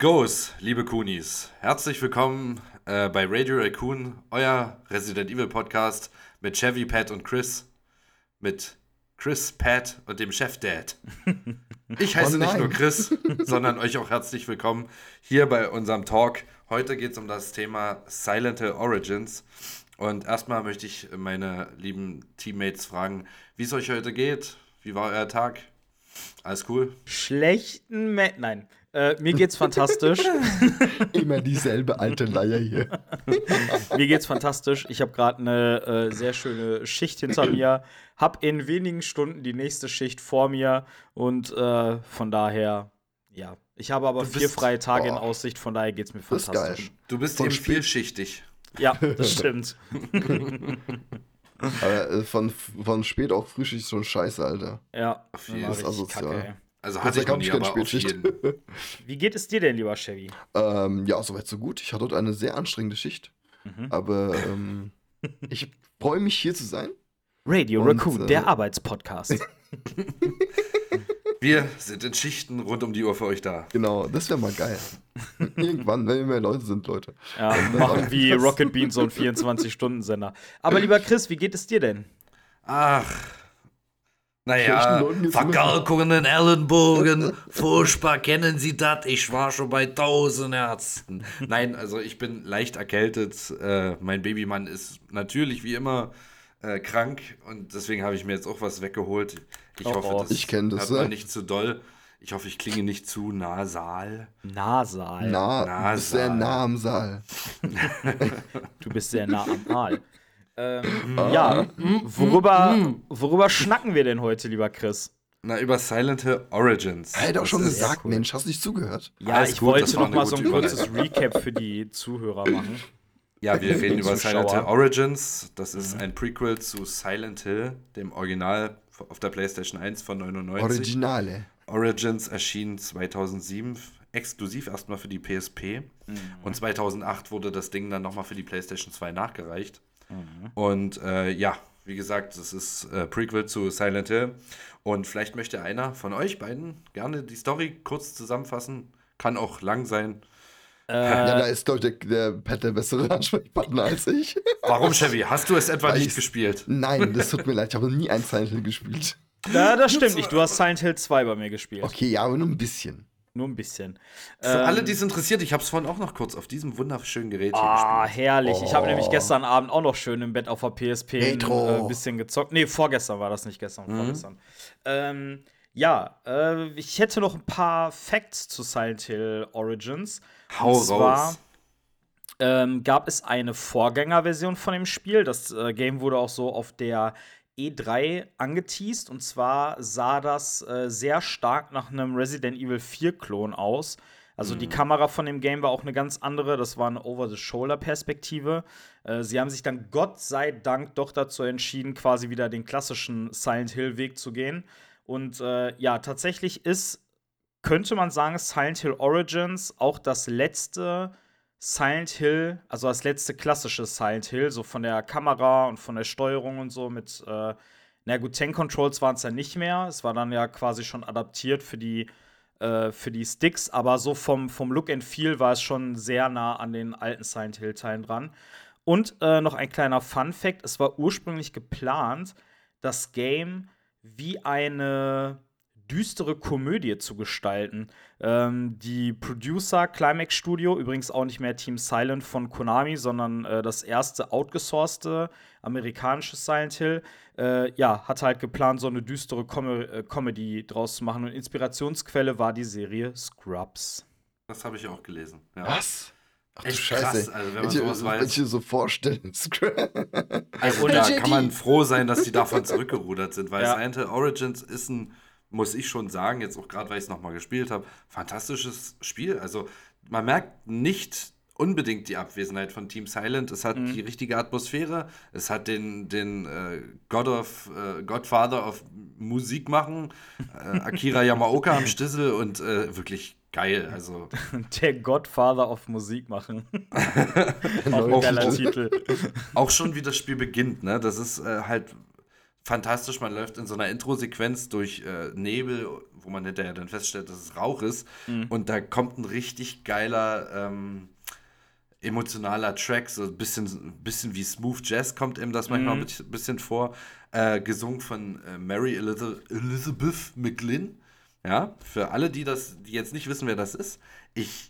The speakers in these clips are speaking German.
Goes, liebe Kunis? Herzlich willkommen äh, bei Radio Raccoon, euer Resident Evil Podcast mit Chevy, Pat und Chris. Mit Chris, Pat und dem Chef Dad. Ich heiße Oh nicht nur Chris, sondern euch auch herzlich willkommen hier bei unserem Talk. Heute geht es um das Thema Silent Hill Origins. Und erstmal möchte ich meine lieben Teammates fragen, wie es euch heute geht. Wie war euer Tag? Alles cool? Schlechten Me Nein. Äh, mir geht's fantastisch. Immer dieselbe alte Leier hier. mir geht's fantastisch. Ich habe gerade eine äh, sehr schöne Schicht hinter mir. Hab in wenigen Stunden die nächste Schicht vor mir. Und äh, von daher, ja. Ich habe aber Du vier bist- freie Tage in Oh. Aussicht, von daher geht's mir Das ist fantastisch. geil. Du bist Von eben Spiel- vielschichtig. Ja, das stimmt. Aber äh, von, von spät auf frisch ist schon scheiße, Alter. Ja, Fall. richtig asozial. kacke, ey. Also hatte ich noch nie, aber Spätschicht. Wie geht es dir denn, lieber Chevy? Ähm, ja, soweit so gut. Ich hatte heute eine sehr anstrengende Schicht. Mhm. Aber ähm, ich freue mich hier zu sein. Radio Und, Raccoon, äh, der Arbeitspodcast. Wir sind in Schichten rund um die Uhr für euch da. Genau, das wäre mal geil. Irgendwann, wenn wir mehr Leute sind, Leute. Ja, machen wie Rocket Beans so einen 24-Stunden-Sender. Aber lieber Chris, wie geht es dir denn? Ach. Naja, Verkalkungen in Ellenbogen. Furchtbar kennen Sie das? Ich war schon bei tausend Ärzten. Nein, also ich bin leicht erkältet. Äh, mein Babymann ist natürlich wie immer äh, krank und deswegen habe ich mir jetzt auch was weggeholt. Ich Oh, hoffe, oh. das Ich kenn das, man ja. nicht zu doll. Ich hoffe, ich klinge nicht zu nasal. Nasal. Na, Na, du bist sehr nah am Saal. Du bist sehr nah am Aal. Ähm, ja, worüber, worüber schnacken wir denn heute, lieber Chris? Na, über Silent Hill Origins. Er hat auch schon gesagt, Mensch, hast du nicht zugehört? Ja, Alles ich gut, wollte noch mal so ein kurzes Recap für die Zuhörer machen. Ja, wir reden über Zuschauer. Silent Hill Origins. Das ist ein Prequel zu Silent Hill, dem Original auf der PlayStation 1 von 99. Originale. Origins erschien 2007 exklusiv erstmal für die PSP. Und 2008 wurde das Ding dann nochmal für die PlayStation 2 nachgereicht. Und äh, ja, wie gesagt, das ist äh, Prequel zu Silent Hill. Und vielleicht möchte einer von euch beiden gerne die Story kurz zusammenfassen. Kann auch lang sein. Ja, da ist, glaube ich, der, der Pat der bessere Ansprechpartner als ich. Warum, Chevy? Hast du es etwa Weil nicht gespielt? Nein, das tut mir leid, ich habe nie ein Silent Hill gespielt. Na, das stimmt nicht. Du hast Silent Hill 2 bei mir gespielt. Okay, ja, aber nur ein bisschen. Nur ein bisschen. Für Ähm, alle, die es interessiert, ich habe es vorhin auch noch kurz auf diesem wunderschönen Gerät hier Ah, gespielt. herrlich. Ich habe Oh. nämlich gestern Abend auch noch schön im Bett auf der PSP ein äh, bisschen gezockt. Nee, vorgestern war das nicht gestern, Mhm. vorgestern. Ähm, ja, äh, ich hätte noch ein paar Facts zu Silent Hill Origins. Hau Und zwar raus. ähm, gab es eine Vorgängerversion von dem Spiel. Das äh, Game wurde auch so auf der E3 angeteased. Und zwar sah das äh, sehr stark nach einem Resident Evil 4-Klon aus. Also die Kamera von dem Game war auch eine ganz andere. Das war eine Over-the-Shoulder-Perspektive. Äh, sie haben sich dann Gott sei Dank doch dazu entschieden, quasi wieder den klassischen Silent Hill-Weg zu gehen. Und äh, ja, tatsächlich ist, könnte man sagen, Silent Hill Origins auch das letzte Silent Hill, also das letzte klassische Silent Hill, so von der Kamera und von der Steuerung und so mit, äh, na gut, Tank Controls waren es ja nicht mehr. Es war dann ja quasi schon adaptiert für die, äh, für die Sticks, aber so vom, vom Look and Feel war es schon sehr nah an den alten Silent Hill-Teilen dran. Und äh, noch ein kleiner Fun-Fact: Es war ursprünglich geplant, das Game wie eine düstere Komödie zu gestalten. Ähm, die Producer Climax Studio, übrigens auch nicht mehr Team Silent von Konami, sondern äh, das erste outgesourcete amerikanische Silent Hill, äh, ja, hat halt geplant, so eine düstere Com äh, Comedy draus zu machen. Und Inspirationsquelle war die Serie Scrubs. Das habe ich auch gelesen. Ja. Was? Ach du Echt Scheiße. krass, also wenn man ich- sowas wenn weiß. ich mir so vorstelle. Also da kann man froh sein, dass die davon zurückgerudert sind, weil Ja. Silent Hill Origins ist ein, muss ich schon sagen, jetzt auch gerade, weil ich es nochmal gespielt habe, fantastisches Spiel. Also man merkt nicht unbedingt die Abwesenheit von Team Silent. Es hat Mhm. die richtige Atmosphäre, es hat den, den äh, God of, äh, Godfather of Musik machen, äh, Akira Yamaoka am Stissel und äh, wirklich geil. Also Der Godfather of Musik machen. auch geiler Titel. auch schon wie das Spiel beginnt, ne? Das ist äh, halt fantastisch. Man läuft in so einer Intro-Sequenz durch äh, Nebel, wo man hinterher dann feststellt, dass es Rauch ist. Und da kommt ein richtig geiler, ähm, emotionaler Track, so ein bisschen, bisschen wie Smooth Jazz kommt ihm das manchmal ein bisschen- vor. Äh, gesungen von äh, Mary Eliza- Elizabeth McGlynn. Ja, für alle, die das, die jetzt nicht wissen, wer das ist, ich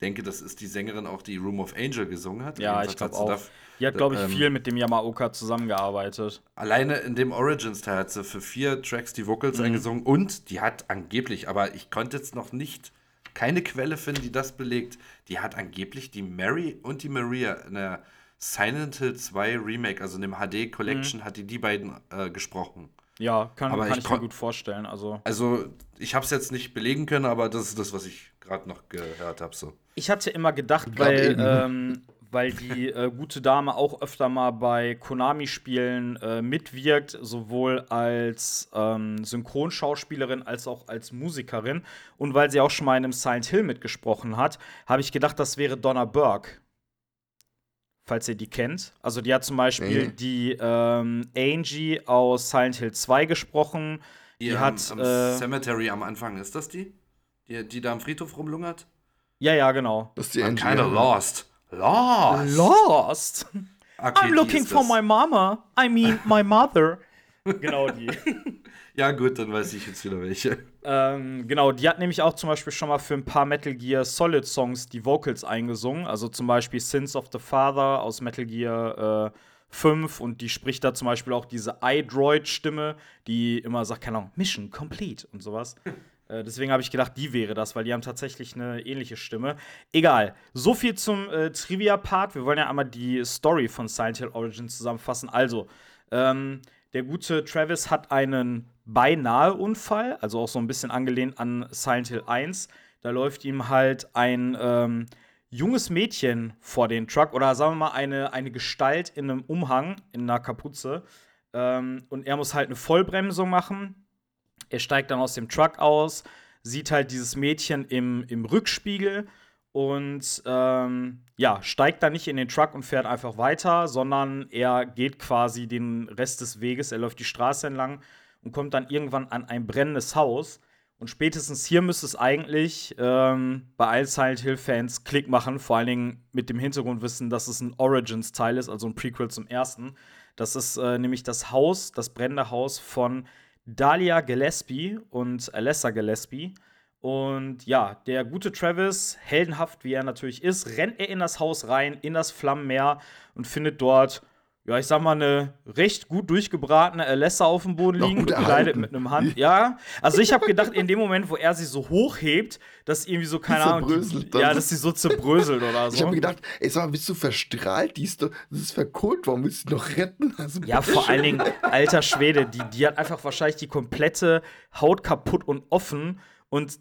denke, das ist die Sängerin auch, die Room of Angel gesungen hat. Ja, ich glaube auch. Die hat, glaube ich, ähm, viel mit dem Yamaoka zusammengearbeitet. Alleine in dem Origins-Teil hat sie für vier Tracks die Mhm. Vocals eingesungen und die hat angeblich, aber ich konnte jetzt noch nicht, keine Quelle finden, die das belegt, die hat angeblich die Mary und die Maria in der Silent Hill 2 Remake, also in dem HD Mhm. Collection, hat die die beiden äh, gesprochen. Ja, kann, Aber kann ich ich, mir gut vorstellen. Also, Also ich habe es jetzt nicht belegen können, aber das ist das, was ich gerade noch gehört habe. So. Ich hatte immer gedacht, weil, eben. ähm, weil die äh, gute Dame auch öfter mal bei Konami-Spielen äh, mitwirkt, sowohl als ähm, Synchronschauspielerin als auch als Musikerin. Und weil sie auch schon mal in einem Silent Hill mitgesprochen hat, habe ich gedacht, das wäre Donna Burke. Falls ihr die kennt. Also, die hat zum Beispiel Nee. die ähm, Angie aus Silent Hill 2 gesprochen. Die, am, hat. am äh, Cemetery am Anfang, ist das die? Die, die da am Friedhof rumlungert? Ja, ja, genau. Das ist die I'm Angie. kinda lost. Lost! Lost! Okay, I'm looking for das. my mama. I mean, my mother. genau die. Ja, gut, dann weiß ich jetzt wieder welche. ähm, genau, die hat nämlich auch zum Beispiel schon mal für ein paar Metal Gear Solid Songs die Vocals eingesungen. Also zum Beispiel Sins of the Father aus Metal Gear äh, 5. Und die spricht da zum Beispiel auch diese iDroid-Stimme, die immer sagt, keine Ahnung, Mission complete und sowas. Äh, Deswegen habe ich gedacht, die wäre das, weil die haben tatsächlich eine ähnliche Stimme. Egal. So viel zum äh, Trivia-Part. Wir wollen ja einmal die Story von Silent Hill Origins zusammenfassen. Also, ähm, der gute Travis hat einen beinahe Unfall, also auch so ein bisschen angelehnt an Silent Hill 1. Da läuft ihm halt ein ähm, junges Mädchen vor den Truck oder sagen wir mal eine, eine Gestalt in einem Umhang, in einer Kapuze. Ähm, und er muss halt eine Vollbremsung machen. Er steigt dann aus dem Truck aus, sieht halt dieses Mädchen im, im Rückspiegel und ähm, ja, steigt dann nicht in den Truck und fährt einfach weiter, sondern er geht quasi den Rest des Weges, er läuft die Straße entlang und kommt dann irgendwann an ein brennendes Haus. Und spätestens hier müsste es eigentlich ähm, bei allen Silent Hill-Fans Klick machen, vor allen Dingen mit dem Hintergrundwissen, dass es ein Origins-Teil ist, also ein Prequel zum ersten. Das ist äh, nämlich das Haus, das brennende Haus von Dahlia Gillespie und Alessa Gillespie. Und ja, der gute Travis, heldenhaft wie er natürlich ist, rennt er in das Haus rein, in das Flammenmeer und findet dort, ja, ich sag mal, eine recht gut durchgebratene Alessa auf dem Boden liegen, erhalten. mit einem Hand. Ja, also ich habe gedacht, in dem Moment, wo er sie so hochhebt, dass irgendwie so, keine Ahnung, die, ja, dass sie so zerbröselt oder so. Ich habe gedacht, ey, sag mal, bist du verstrahlt? Die ist doch, das ist verkohlt, warum willst du noch retten? Also, Ja, vor allen Dingen, alter Schwede, die, die hat einfach wahrscheinlich die komplette Haut kaputt und offen und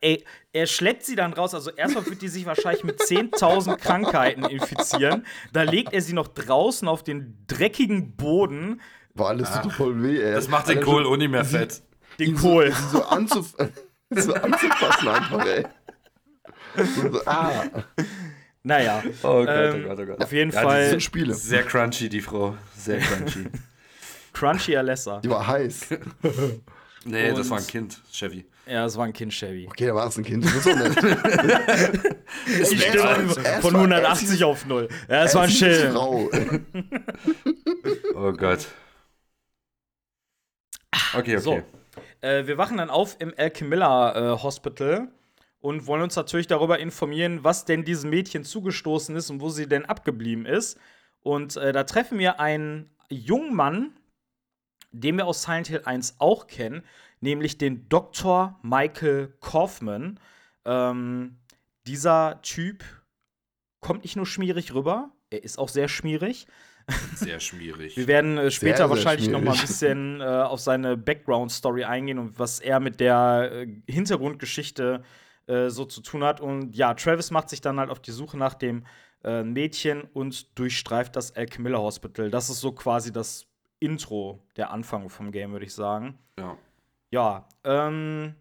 ey, er schleppt sie dann raus. Also erstmal wird die sich wahrscheinlich mit 10.000 Krankheiten infizieren. Da legt er sie noch draußen auf den dreckigen Boden. War alles tut voll weh, ey. Das macht den Alter, Kohl auch nicht mehr fett. Den ihn Kohl. So, so, anzuf so anzufassen einfach, ey. So, ah, Naja, Oh Ähm, auf jeden Ja, Fall das sind Spiele. Sehr crunchy, die Frau. Sehr crunchy. Crunchy Alessa. Die war heiß. nee, das Und- war ein Kind, Chevy. Ja, das war ein Kind Chevy. Okay, da war es ein Kind. Das ist auch nett. Die erst Stimme war- von erst war- erst 180 hieß- auf 0. Ja, das war ein Es Schild. Oh Gott. Okay, okay. So. Äh, wir wachen dann auf im El Camilla äh, Hospital und wollen uns natürlich darüber informieren, was denn diesem Mädchen zugestoßen ist und wo sie denn abgeblieben ist. Und äh, da treffen wir einen jungen Mann, den wir aus Silent Hill 1 auch kennen, nämlich den Dr. Michael Kaufman. Ähm, dieser Typ kommt nicht nur schmierig rüber, er ist auch sehr schmierig. Sehr schwierig. Wir werden äh, später sehr wahrscheinlich noch mal ein bisschen äh, auf seine Background-Story eingehen und was er mit der äh, Hintergrundgeschichte äh, so zu tun hat. Und ja, Travis macht sich dann halt auf die Suche nach dem äh, Mädchen und durchstreift das El Camilla Hospital. Das ist so quasi das Intro, der Anfang vom Game, würde ich sagen. ja. Ja, ähm.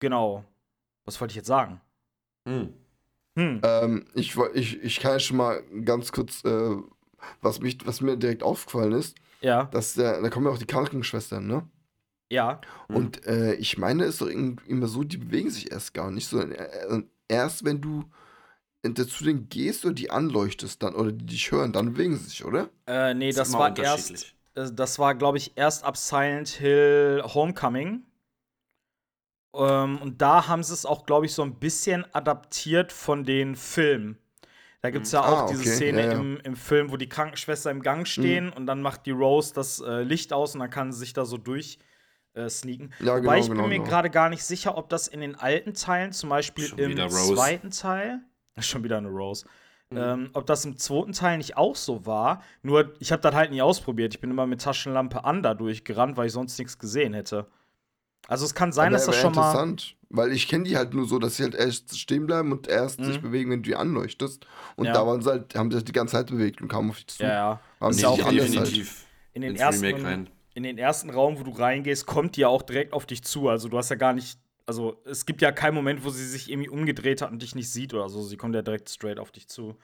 Genau. Was wollte ich jetzt sagen? Hm. Hm. Ähm, ich, ich, ich kann ja schon mal ganz kurz, äh, was, mich, was mir direkt aufgefallen ist, Ja, dass der, da kommen ja auch die Krankenschwestern, ne? ja. Mhm. Und äh, ich meine, es ist doch irgendwie immer so, die bewegen sich erst gar nicht, sondern äh, erst wenn du äh, zu denen gehst oder die anleuchtest dann oder die dich hören, dann bewegen sie sich, oder? Äh, nee, das immer war erst. Äh, Das war, glaube ich, erst ab Silent Hill Homecoming. Ähm, und da haben sie es auch, glaube ich, so ein bisschen adaptiert von den Filmen. Da gibt es ja auch Ah, diese okay, Szene ja, ja. Im, im Film, wo die Krankenschwester im Gang stehen und dann macht die Rose das äh, Licht aus und dann kann sie sich da so durch äh, sneaken. Ja, Wobei genau, ich bin genau, mir genau. gerade gar nicht sicher, ob das in den alten Teilen, zum Beispiel Schon im zweiten Teil, schon wieder eine Rose, Mhm. ähm, ob das im zweiten Teil nicht auch so war. Nur, ich habe das halt nie ausprobiert. Ich bin immer mit Taschenlampe an da durchgerannt, weil ich sonst nichts gesehen hätte. Also es kann sein, Aber dass das schon mal. interessant, weil ich kenne die halt nur so, dass sie halt erst stehen bleiben und erst Mhm. sich bewegen, wenn du die anleuchtest. Und Ja. da waren sie halt, haben sie sich die ganze Zeit bewegt und kamen auf dich zu. Ja, ja. Haben Ist ja auch halt. definitiv In den, ersten, Remake rein. in den ersten Raum, wo du reingehst, kommt die ja auch direkt auf dich zu. Also du hast ja gar nicht. Also es gibt ja keinen Moment, wo sie sich irgendwie umgedreht hat und dich nicht sieht oder so. Sie kommt ja direkt straight auf dich zu.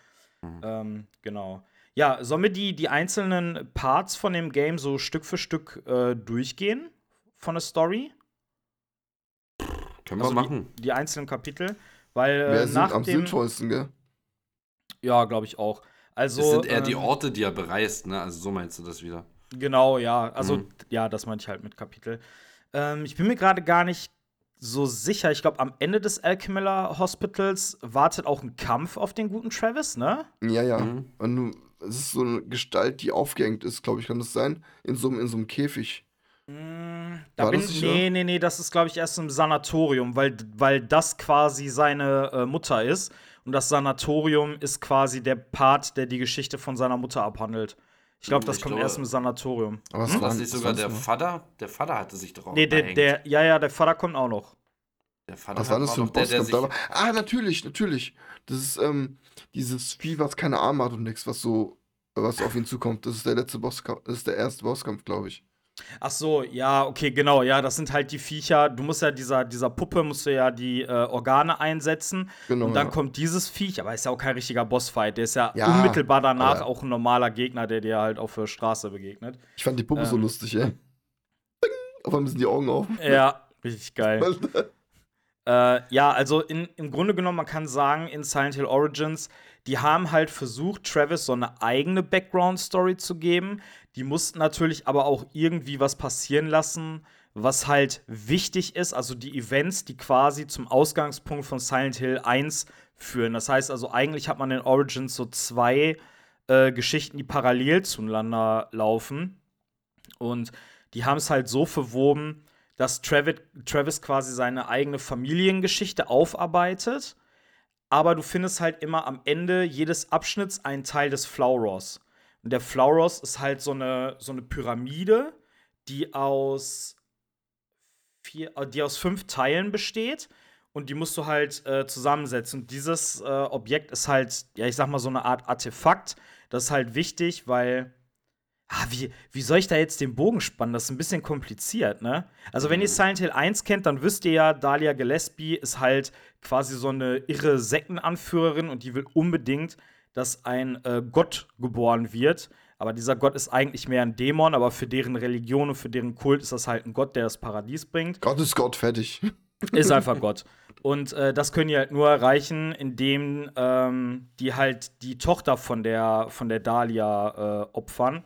Mhm. Ähm, genau. Ja, sollen wir die, die einzelnen Parts von dem Game so Stück für Stück äh, durchgehen? Von der Story? Können Also wir machen. Die, die einzelnen Kapitel? Weil äh, Wer sind nach am dem. sinnvollsten, gell? Ja, glaube ich auch. Also, es sind eher die ähm, Orte, die er bereist, ne? Also so meinst du das wieder. Genau, ja. Also, Mhm. ja, das meinte ich halt mit Kapitel. Ähm, ich bin mir gerade gar nicht so sicher. Ich glaube, am Ende des Alchemilla Hospitals wartet auch ein Kampf auf den guten Travis, ne? Ja, ja. Mhm. Und du, es ist so eine Gestalt, die aufgehängt ist, glaube ich, kann das sein? In so, einem- in so einem Käfig. Mm, Da War bin, das nee, nee, nee, das ist, glaube ich, erst im Sanatorium, weil, weil das quasi seine äh, Mutter ist. Und das Sanatorium ist quasi der Part, der die Geschichte von seiner Mutter abhandelt. Ich glaube, das Ich kommt glaube- erst im Sanatorium. Aber was War war das nicht sogar der? Vater? Der Vater hatte sich auch Nee, der, der, ja, ja, der Vater kommt auch noch. der Vater Was war das für ein doch der, der Ah, natürlich, natürlich. Das ist ähm, dieses Vieh, was keine Arme hat und nichts, was so, was auf ihn zukommt. Das ist der letzte Bosskampf, das ist der erste Bosskampf, glaube ich. Ach so, ja, okay, genau, ja, das sind halt die Viecher. Du musst ja dieser, dieser Puppe musst du ja die äh, Organe einsetzen Genau. und dann ja. kommt dieses Viech, aber ist ja auch kein richtiger Bossfight. Der ist ja, Ja, unmittelbar danach aber- auch ein normaler Gegner, der dir halt auf der Straße begegnet. Ich fand die Puppe so ähm, lustig, ey. Ding! Auf einmal sind die Augen auf. Ja, richtig geil. Äh, ja, also in, im Grunde genommen, man kann sagen, in Silent Hill Origins, die haben halt versucht, Travis so eine eigene Background-Story zu geben. Die mussten natürlich aber auch irgendwie was passieren lassen, was halt wichtig ist. Also die Events, die quasi zum Ausgangspunkt von Silent Hill 1 führen. Das heißt also, eigentlich hat man in Origins so zwei äh, Geschichten, die parallel zueinander laufen. Und die haben es halt so verwoben, dass Travis, Travis quasi seine eigene Familiengeschichte aufarbeitet. Aber du findest halt immer am Ende jedes Abschnitts einen Teil des Flauros. Und der Flauros ist halt so eine, so eine Pyramide, die aus, vier, äh, die aus fünf Teilen besteht. Und die musst du halt äh, zusammensetzen. Und dieses äh, Objekt ist halt, ja, ich sag mal, so eine Art Artefakt. Das ist halt wichtig, weil Ah, wie, wie soll ich da jetzt den Bogen spannen? Das ist ein bisschen kompliziert, ne? Also, wenn ihr Silent Hill 1 kennt, dann wisst ihr ja, Dahlia Gillespie ist halt quasi so eine irre Sektenanführerin und die will unbedingt, dass ein äh, Gott geboren wird. Aber dieser Gott ist eigentlich mehr ein Dämon, aber für deren Religion und für deren Kult ist das halt ein Gott, der das Paradies bringt. Gott ist Gott, fertig. Ist einfach Gott. Und äh, das können die halt nur erreichen, indem ähm, die halt die Tochter von der, von der Dahlia äh, opfern.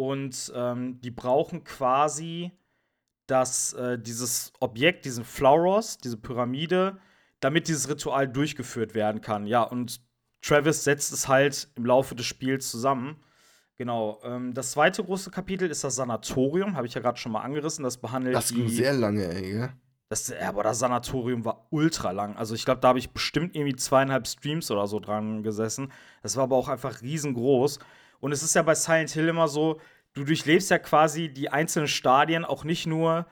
Und ähm, die brauchen quasi dass äh, dieses Objekt, diesen Flauros, diese Pyramide, damit dieses Ritual durchgeführt werden kann. Ja, und Travis setzt es halt im Laufe des Spiels zusammen. Genau. Ähm, das zweite große Kapitel ist das Sanatorium, habe ich ja gerade schon mal angerissen. Das behandelt Das ging die, sehr lange, ey, gell? das, ja, aber das Sanatorium war ultra lang. Also ich glaube, da habe ich bestimmt irgendwie zweieinhalb Streams oder so dran gesessen. Das war aber auch einfach riesengroß. Und es ist ja bei Silent Hill immer so, du durchlebst ja quasi die einzelnen Stadien auch nicht nur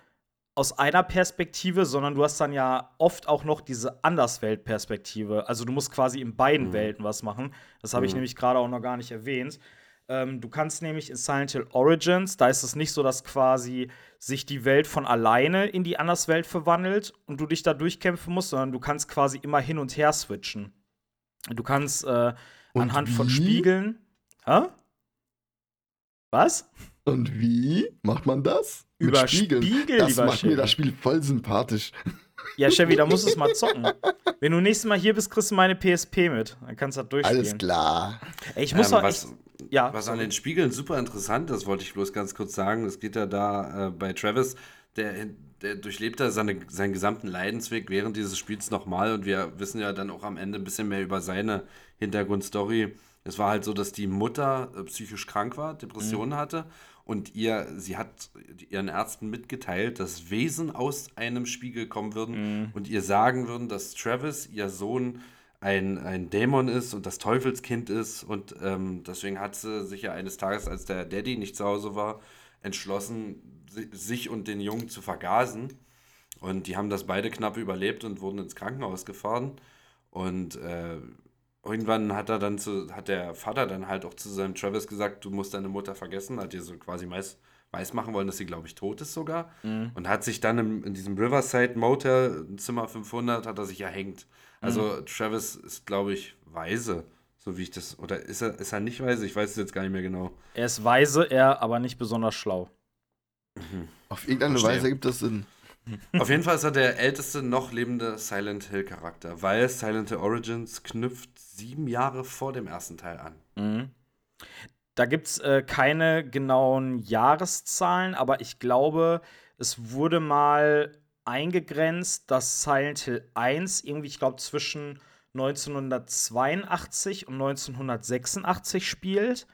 aus einer Perspektive, sondern du hast dann ja oft auch noch diese Andersweltperspektive. Also du musst quasi in beiden Welten was machen. Das habe ich nämlich gerade auch noch gar nicht erwähnt. Ähm, du kannst nämlich in Silent Hill Origins, da ist es nicht so, dass quasi sich die Welt von alleine in die Anderswelt verwandelt und du dich da durchkämpfen musst, sondern du kannst quasi immer hin und her switchen. Du kannst äh, anhand von wie? Spiegeln. Hä? Was? Und wie macht man das? Über Spiegel, Das lieber macht mir Chevy. das Spiel voll sympathisch. Ja, Chevy, da musst du es mal zocken. Wenn du nächstes Mal hier bist, kriegst du meine PSP mit. Dann kannst du das durchspielen. Alles klar. Ey, ich muss Ähm, auch was, echt, ja, was an den Spiegeln super interessant ist, wollte ich bloß ganz kurz sagen. Es geht ja da äh, bei Travis, der, der durchlebt ja seine, seinen gesamten Leidensweg während dieses Spiels nochmal und wir wissen ja dann auch am Ende ein bisschen mehr über seine Hintergrundstory. Es war halt so, dass die Mutter äh, psychisch krank war, Depressionen hatte und ihr, sie hat ihren Ärzten mitgeteilt, dass Wesen aus einem Spiegel kommen würden und ihr sagen würden, dass Travis, ihr Sohn, ein, ein Dämon ist und das Teufelskind ist. Und ähm, deswegen hat sie sich ja eines Tages, als der Daddy nicht zu Hause war, entschlossen, si- sich und den Jungen zu vergasen. Und die haben das beide knapp überlebt und wurden ins Krankenhaus gefahren. Und äh, irgendwann hat er dann zu, hat der Vater dann halt auch zu seinem Travis gesagt, du musst deine Mutter vergessen, hat ihr so quasi weiß, weiß machen wollen, dass sie, glaube ich, tot ist sogar. Und hat sich dann im, in diesem Riverside Motel, Zimmer 500, hat er sich erhängt. Also Travis ist, glaube ich, weise, so wie ich das, oder ist er, ist er nicht weise? Ich weiß es jetzt gar nicht mehr genau. er ist weise, er aber nicht besonders schlau. Auf irgendeine Verstehe. Weise ergibt das Sinn. Auf jeden Fall ist er der älteste noch lebende Silent Hill Charakter, weil Silent Hill Origins knüpft sieben Jahre vor dem ersten Teil an. Mhm. Da gibt es äh, keine genauen Jahreszahlen, aber ich glaube, es wurde mal eingegrenzt, dass Silent Hill 1 irgendwie, ich glaube, zwischen 1982 und 1986 spielt.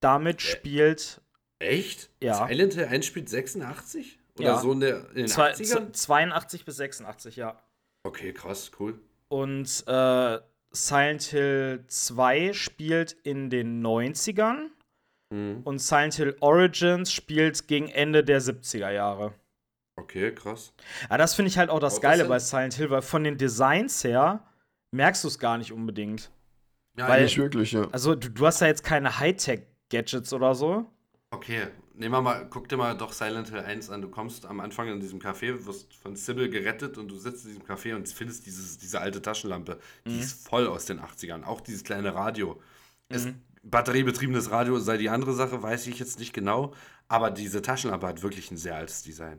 Damit spielt Echt? Ja. Silent Hill 1 spielt 86? Oder Ja. so in, der, in den zwei, 80ern? 82 bis 86, ja. Okay, krass, cool. Und äh, Silent Hill 2 spielt in den 90ern Mhm. und Silent Hill Origins spielt gegen Ende der 70er Jahre. Okay, krass. Ja, das finde ich halt auch das Auch Geile bei? Silent Hill, weil von den Designs her merkst du es gar nicht unbedingt. Ja, Weil- Nicht wirklich, ja. Also, du, du hast ja jetzt keine Hightech-Gadgets oder so. Okay, nehmen wir mal, guck dir mal doch Silent Hill 1 an. Du kommst am Anfang in diesem Café, wirst von Sybil gerettet und du sitzt in diesem Café und findest dieses, diese alte Taschenlampe. Die ist voll aus den 80ern. Auch dieses kleine Radio. Ist batteriebetriebenes Radio sei die andere Sache, weiß ich jetzt nicht genau. Aber diese Taschenlampe hat wirklich ein sehr altes Design.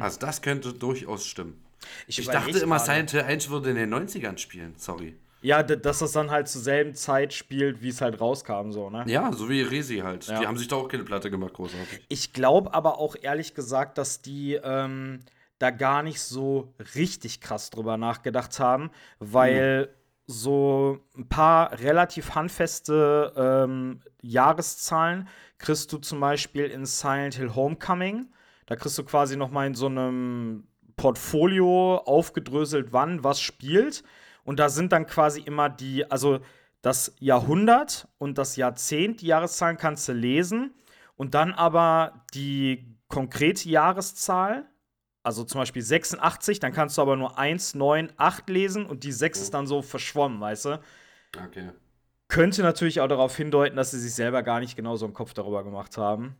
Also das könnte durchaus stimmen. Ich, überleg dachte immer. Silent Hill 1 würde in den 90ern spielen. Sorry. Ja, dass das dann halt zur selben Zeit spielt, wie es halt rauskam, so, ne? Ja, so wie Resi halt. Ja. Die haben sich da auch keine Platte gemacht, großartig. Ich glaube aber auch ehrlich gesagt, dass die ähm, da gar nicht so richtig krass drüber nachgedacht haben, weil so ein paar relativ handfeste ähm, Jahreszahlen kriegst du zum Beispiel in Silent Hill Homecoming. Da kriegst du quasi noch mal in so einem Portfolio aufgedröselt, wann was spielt. Und da sind dann quasi immer die, also das Jahrhundert und das Jahrzehnt, die Jahreszahlen kannst du lesen. Und dann aber die konkrete Jahreszahl, also zum Beispiel 86, dann kannst du aber nur 1, 9, 8 lesen und die 6 ist dann so verschwommen, weißt du? Okay. Könnte natürlich auch darauf hindeuten, dass sie sich selber gar nicht genau so einen Kopf darüber gemacht haben.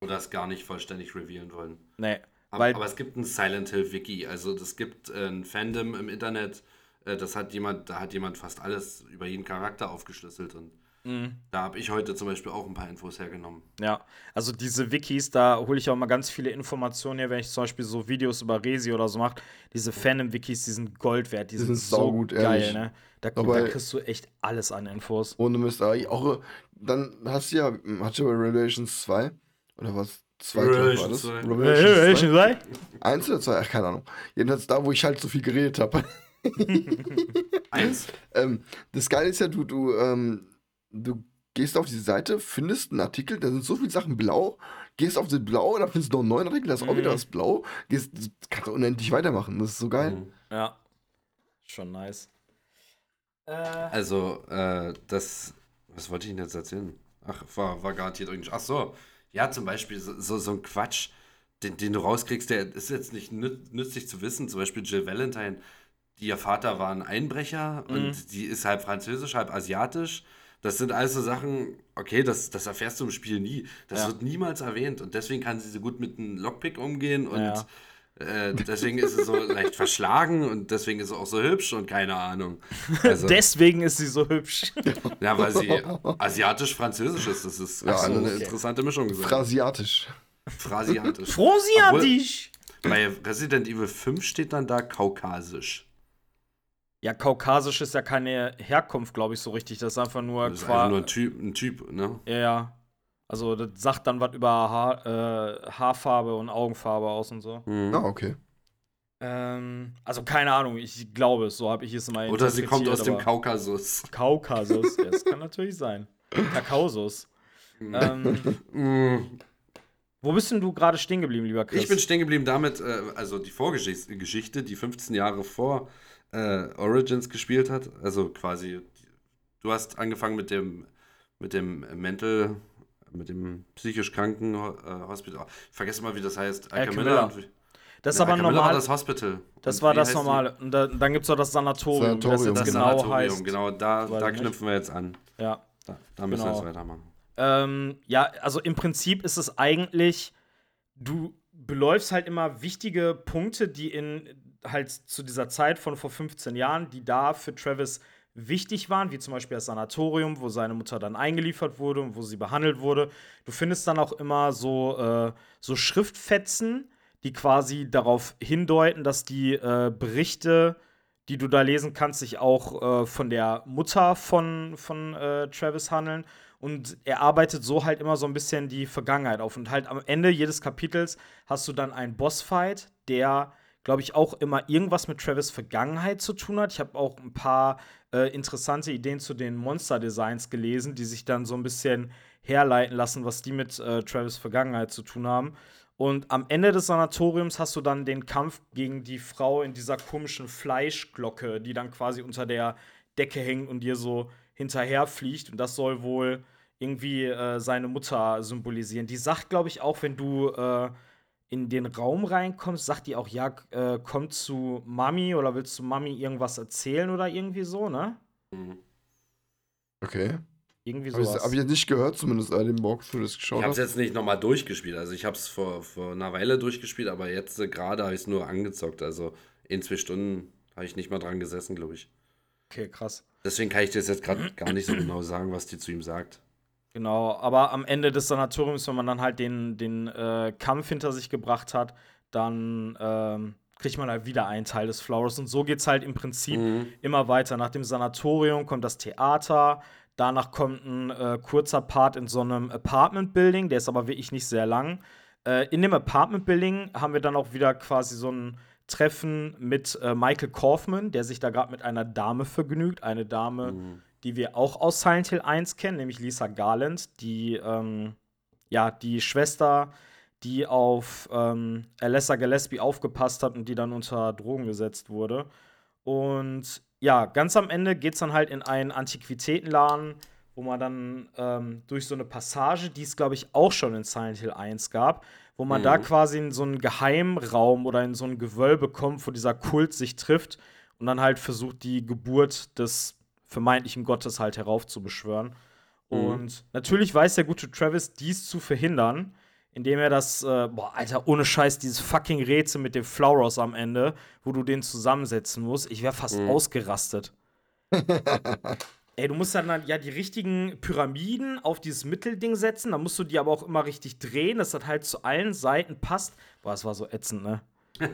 Oder es gar nicht vollständig revealen wollen. Nee. Aber, aber es gibt ein Silent Hill Wiki, also es gibt äh, ein Fandom im Internet, äh, das hat jemand, da hat jemand fast alles über jeden Charakter aufgeschlüsselt und Mhm. da habe ich heute zum Beispiel auch ein paar Infos hergenommen. Ja, also diese Wikis, da hole ich auch mal ganz viele Informationen her, wenn ich zum Beispiel so Videos über Resi oder so mache. Diese Fandom-Wikis, die sind Gold wert, die, Die sind, sind so saugut, geil, ehrlich. ne? Da, Aber- da kriegst du echt alles an Infos. Ohne Mist. aber Auch, dann hast du ja, hast du ja bei Revelations 2, oder was? 2 war Revelation das. 2. Revelation 2. zwei? Eins oder zwei? Ach, keine Ahnung. Jedenfalls da, wo ich halt so viel geredet habe. Eins. ähm, das Geile ist ja, du, du, ähm, du gehst auf diese Seite, findest einen Artikel, da sind so viele Sachen blau, gehst auf den Blau, dann findest du noch einen neuen Artikel, da ist auch wieder Mhm. was blau. Gehst, kannst du unendlich weitermachen. Das ist so geil. Mhm. Ja. Schon nice. Äh, Also, äh, das. Was wollte ich Ihnen jetzt erzählen? Ach, war, war garantiert irgendwie. Ach so. Ja, zum Beispiel so, so, so ein Quatsch, den, den du rauskriegst, der ist jetzt nicht nü nützlich zu wissen. Zum Beispiel Jill Valentine, die ihr Vater war ein Einbrecher und die ist halb französisch, halb asiatisch. Das sind alles so Sachen, okay, das, das erfährst du im Spiel nie. Das Ja. wird niemals erwähnt und deswegen kann sie so gut mit einem Lockpick umgehen und Ja. äh, deswegen ist sie so leicht verschlagen und deswegen ist sie auch so hübsch und keine Ahnung. Also, deswegen ist sie so hübsch. ja, weil sie asiatisch-französisch ist. Das ist Ja, also eine okay. interessante Mischung gesagt. Phrasiatisch. Phrasiatisch. Frosiatisch. Bei Resident Evil 5 steht dann da kaukasisch. Ja, kaukasisch ist ja keine Herkunft, glaube ich, so richtig. Das ist einfach nur Das ist qua- einfach nur ein Typ, ein typ ne? Ja, ja. Also, das sagt dann was über Haar, äh, Haarfarbe und Augenfarbe aus und so. Mhm. Ah, okay. Ähm, also, keine Ahnung, ich glaube es, so habe ich es mal Oder sie kommt aus dem Kaukasus. Kaukasus, ja, das kann natürlich sein. Kakausus. ähm, Mhm. wo bist denn du gerade stehen geblieben, lieber Chris? Ich bin stehen geblieben damit, äh, also die Vorgeschichte, Geschichte, die 15 Jahre vor äh, Origins gespielt hat. Also quasi, du hast angefangen mit dem, mit dem Mental, mit dem psychisch kranken äh, Hospital. Ich vergesse mal, wie das heißt. Alchemilla. und wie- das ist aber normal. war das Hospital. Das Und war das normale. Und da, dann gibt es auch das Sanatorium, wie das Sanatorium. jetzt Das genau Sanatorium, heißt. genau, da, da ich nicht. knüpfen wir jetzt an. Ja. Da, da müssen Genau. wir jetzt weitermachen. Ähm, ja, also im Prinzip ist es eigentlich, du beläufst halt immer wichtige Punkte, die in halt zu dieser Zeit von vor 15 Jahren, die da für Travis wichtig waren, wie zum Beispiel das Sanatorium, wo seine Mutter dann eingeliefert wurde und wo sie behandelt wurde. Du findest dann auch immer so, äh, so Schriftfetzen, die quasi darauf hindeuten, dass die äh, Berichte, die du da lesen kannst, sich auch äh, von der Mutter von, von äh, Travis handeln. Und er arbeitet so halt immer so ein bisschen die Vergangenheit auf. Und halt am Ende jedes Kapitels hast du dann einen Bossfight, der, glaube ich, auch immer irgendwas mit Travis Vergangenheit zu tun hat. Ich habe auch ein paar äh, interessante Ideen zu den Monster-Designs gelesen, die sich dann so ein bisschen herleiten lassen, was die mit äh, Travis Vergangenheit zu tun haben. Und am Ende des Sanatoriums hast du dann den Kampf gegen die Frau in dieser komischen Fleischglocke, die dann quasi unter der Decke hängt und dir so hinterherfliegt. Und das soll wohl irgendwie äh, seine Mutter symbolisieren. Die sagt, glaube ich, auch, wenn du äh, in den Raum reinkommst, sagt die auch, ja, äh, komm zu Mami oder willst du Mami irgendwas erzählen oder irgendwie so, ne? Okay. Irgendwie Habe ich, sowas. hab ich jetzt nicht gehört, zumindest bei dem Walkthrough, das ich geschaut Ich habe es jetzt nicht nochmal durchgespielt. Also ich habe es vor, vor einer Weile durchgespielt, aber jetzt äh, gerade habe ich es nur angezockt. Also in zwei Stunden habe ich nicht mal dran gesessen, glaube ich. okay, krass. Deswegen kann ich dir jetzt gerade gar nicht so genau sagen, was die zu ihm sagt. Genau, aber am Ende des Sanatoriums, wenn man dann halt den, den äh, Kampf hinter sich gebracht hat, dann ähm, kriegt man halt wieder einen Teil des Flowers. Und so geht es halt im Prinzip Mhm. immer weiter. Nach dem Sanatorium kommt das Theater, danach kommt ein äh, kurzer Part in so einem Apartment-Building, der ist aber wirklich nicht sehr lang. Äh, in dem Apartment-Building haben wir dann auch wieder quasi so ein Treffen mit äh, Michael Kaufman, der sich da gerade mit einer Dame vergnügt. Eine Dame, Mhm. Die wir auch aus Silent Hill 1 kennen, nämlich Lisa Garland, die, ähm, ja, die Schwester, die auf ähm, Alessa Gillespie aufgepasst hat und die dann unter Drogen gesetzt wurde. Und ja, ganz am Ende geht es dann halt in einen Antiquitätenladen, wo man dann ähm, durch so eine Passage, die es, glaube ich, auch schon in Silent Hill 1 gab, wo man da Mhm. quasi in so einen Geheimraum oder in so ein Gewölbe kommt, wo dieser Kult sich trifft und dann halt versucht, die Geburt des vermeintlichen Gottes halt heraufzubeschwören. Mhm. Und natürlich weiß der gute Travis, dies zu verhindern, indem er das, äh, boah, Alter, ohne Scheiß, dieses fucking Rätsel mit dem Flowers am Ende, wo du den zusammensetzen musst, ich wäre fast Mhm. ausgerastet. Ey, du musst dann ja die richtigen Pyramiden auf dieses Mittelding setzen, dann musst du die aber auch immer richtig drehen, dass das halt zu allen Seiten passt. Boah, das war so ätzend, ne?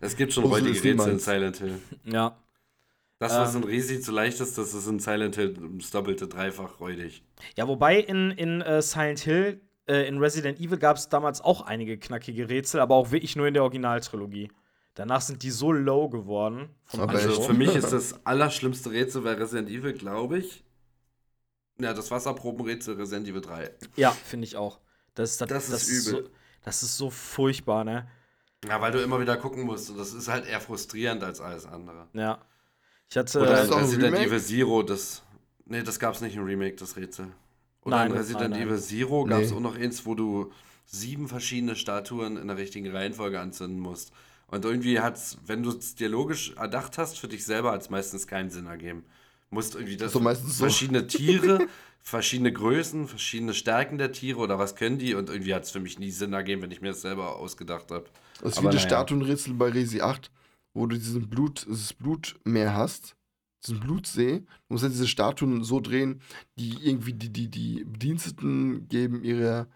Es gibt schon heutige Rätsel in. Silent Hill. Ja. Das, was Ähm. in Resi zu leicht ist, das ist in Silent Hill ums Doppelte, dreifach räudig. Ja, wobei in, in äh, Silent Hill äh, in Resident Evil gab es damals auch einige knackige Rätsel, aber auch wirklich nur in der Originaltrilogie. Danach sind die so low geworden. Also für mich ist das allerschlimmste Rätsel bei Resident Evil, glaube ich. Ja, das Wasserprobenrätsel Resident Evil 3. Ja, finde ich auch. Das, das, Das ist übel. So, das ist so furchtbar, ne? Ja, weil du immer wieder gucken musst. Und das ist halt eher frustrierend als alles andere. Ja. Ich hatte. Oder Das ein Resident Remake? Evil Zero, das. Nee, das gab's nicht im Remake, das Rätsel. Oder Nein, in Resident nein, nein. Evil Zero gab es Nee. auch noch eins, wo du sieben verschiedene Statuen in der richtigen Reihenfolge anzünden musst. Und irgendwie hat's, wenn du es dir logisch erdacht hast, für dich selber hat es meistens keinen Sinn ergeben. Musst irgendwie das So meistens so. verschiedene Tiere, verschiedene Größen, verschiedene Stärken der Tiere oder was können die und irgendwie hat es für mich nie Sinn ergeben, wenn ich mir das selber ausgedacht habe. Das ist Aber wie die naja. Statuenrätsel bei Resi 8, wo du diesen Blut, dieses Blutmeer hast, diesen Blutsee. Du musst ja diese Statuen so drehen, die irgendwie die, die, die Bediensteten geben ihrer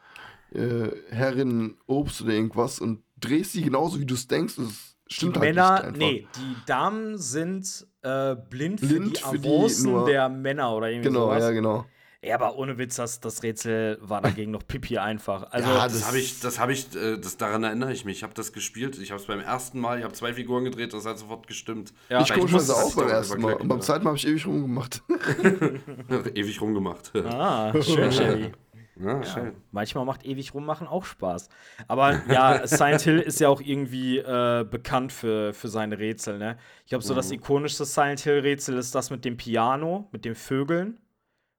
äh, Herrin Obst oder irgendwas und drehst sie genauso, wie du es denkst. Und es die stimmt halt Männer, nicht nee, die Damen sind äh, blind, Blind für die die Avancen der Männer oder irgendwie Genau, sowas. ja, genau. Ja, aber ohne Witz, das, das Rätsel war dagegen noch pipi einfach. Also, Ja, Das Das- habe ich, das habe ich, äh, das daran erinnere ich mich. Ich habe das gespielt. Ich habe es beim ersten Mal, ich habe zwei Figuren gedreht, das hat sofort gestimmt. Ja, ich komischerweise wusste, auch beim ersten Mal. Und beim zweiten Mal habe ich ewig rumgemacht. Ewig rumgemacht. ah, schön, Chevy. Ja, schön. Manchmal macht ewig rummachen auch Spaß. Aber ja, Silent Hill ist ja auch irgendwie äh, bekannt für, für seine Rätsel, ne? Ich glaube, so das Mhm. ikonischste Silent Hill-Rätsel ist das mit dem Piano, mit den Vögeln,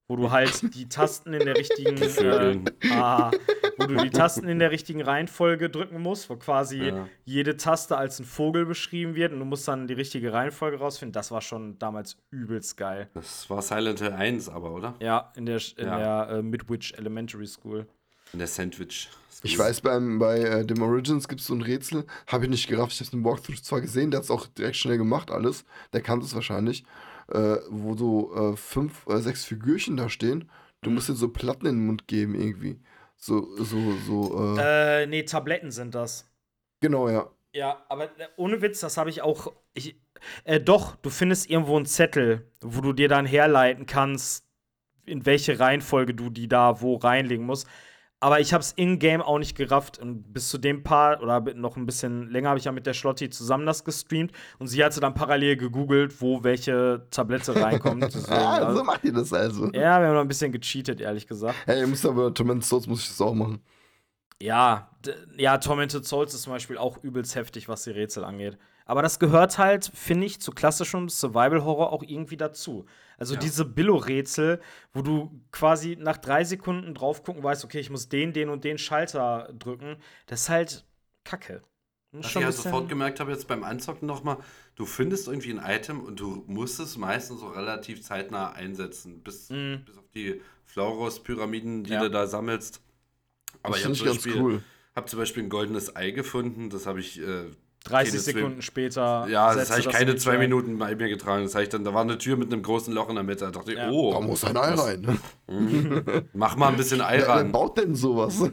wo du halt die Tasten in der richtigen. Äh, ah, wo du die Tasten in der richtigen Reihenfolge drücken musst, wo quasi Ja. jede Taste als ein Vogel beschrieben wird und du musst dann die richtige Reihenfolge rausfinden. Das war schon damals übelst geil. Das war Silent Hill 1 aber, oder? Ja, in der, in Ja. der äh, Midwich Elementary School. In der Sandwich. Ich weiß, beim, bei äh, dem Origins gibt es so ein Rätsel, habe ich nicht gerafft. Ich habe es im Walkthrough zwar gesehen, der hat es auch direkt schnell gemacht, alles. Der kannte es wahrscheinlich. Äh, wo so äh, fünf oder sechs Figürchen da stehen. Du musst dir so Platten in den Mund geben, irgendwie. So, so, so, äh, Äh, nee, Tabletten sind das. genau, ja. Ja, aber äh, ohne Witz, das habe ich auch. Ich, äh, doch, du findest irgendwo einen Zettel, wo du dir dann herleiten kannst, in welche Reihenfolge du die da wo reinlegen musst. Aber ich habe es in-game auch nicht gerafft. Und bis zu dem Part oder noch ein bisschen länger habe ich ja mit der Schlotti zusammen das gestreamt. Und sie hatte dann parallel gegoogelt, wo welche Tablette reinkommt. Deswegen, Ah, so also, macht ihr das also. ja, wir haben noch ein bisschen gecheatet, ehrlich gesagt. Hey, ihr müsst aber Tormented Souls muss ich das auch machen. Ja, ja, Tormented Souls ist zum Beispiel auch übelst heftig, was die Rätsel angeht. Aber das gehört halt, finde ich, zu klassischem Survival-Horror auch irgendwie dazu. Also Ja. diese Billo-Rätsel, wo du quasi nach drei Sekunden drauf gucken weißt, okay, ich muss den, den und den Schalter drücken, das ist halt Kacke. Was ich halt bisschen- sofort gemerkt habe, jetzt beim Anzocken nochmal, du findest irgendwie ein Item und du musst es meistens so relativ zeitnah einsetzen, bis, Mhm. bis auf die Flauros-Pyramiden, die Ja. du da sammelst. Aber Das ich habe finde ich zum, ganz Beispiel- cool. hab zum Beispiel ein goldenes Ei gefunden, das habe ich. Äh, 30 keine zwei- Sekunden später. ja, das habe ich keine zwei. Minuten bei mir getragen. Das habe ich dann, da war eine Tür mit einem großen Loch in der Mitte. Da dachte ich, Ja. oh, Da muss ein Ei rein. mach mal ein bisschen Ei Wer, wer ran. baut denn sowas?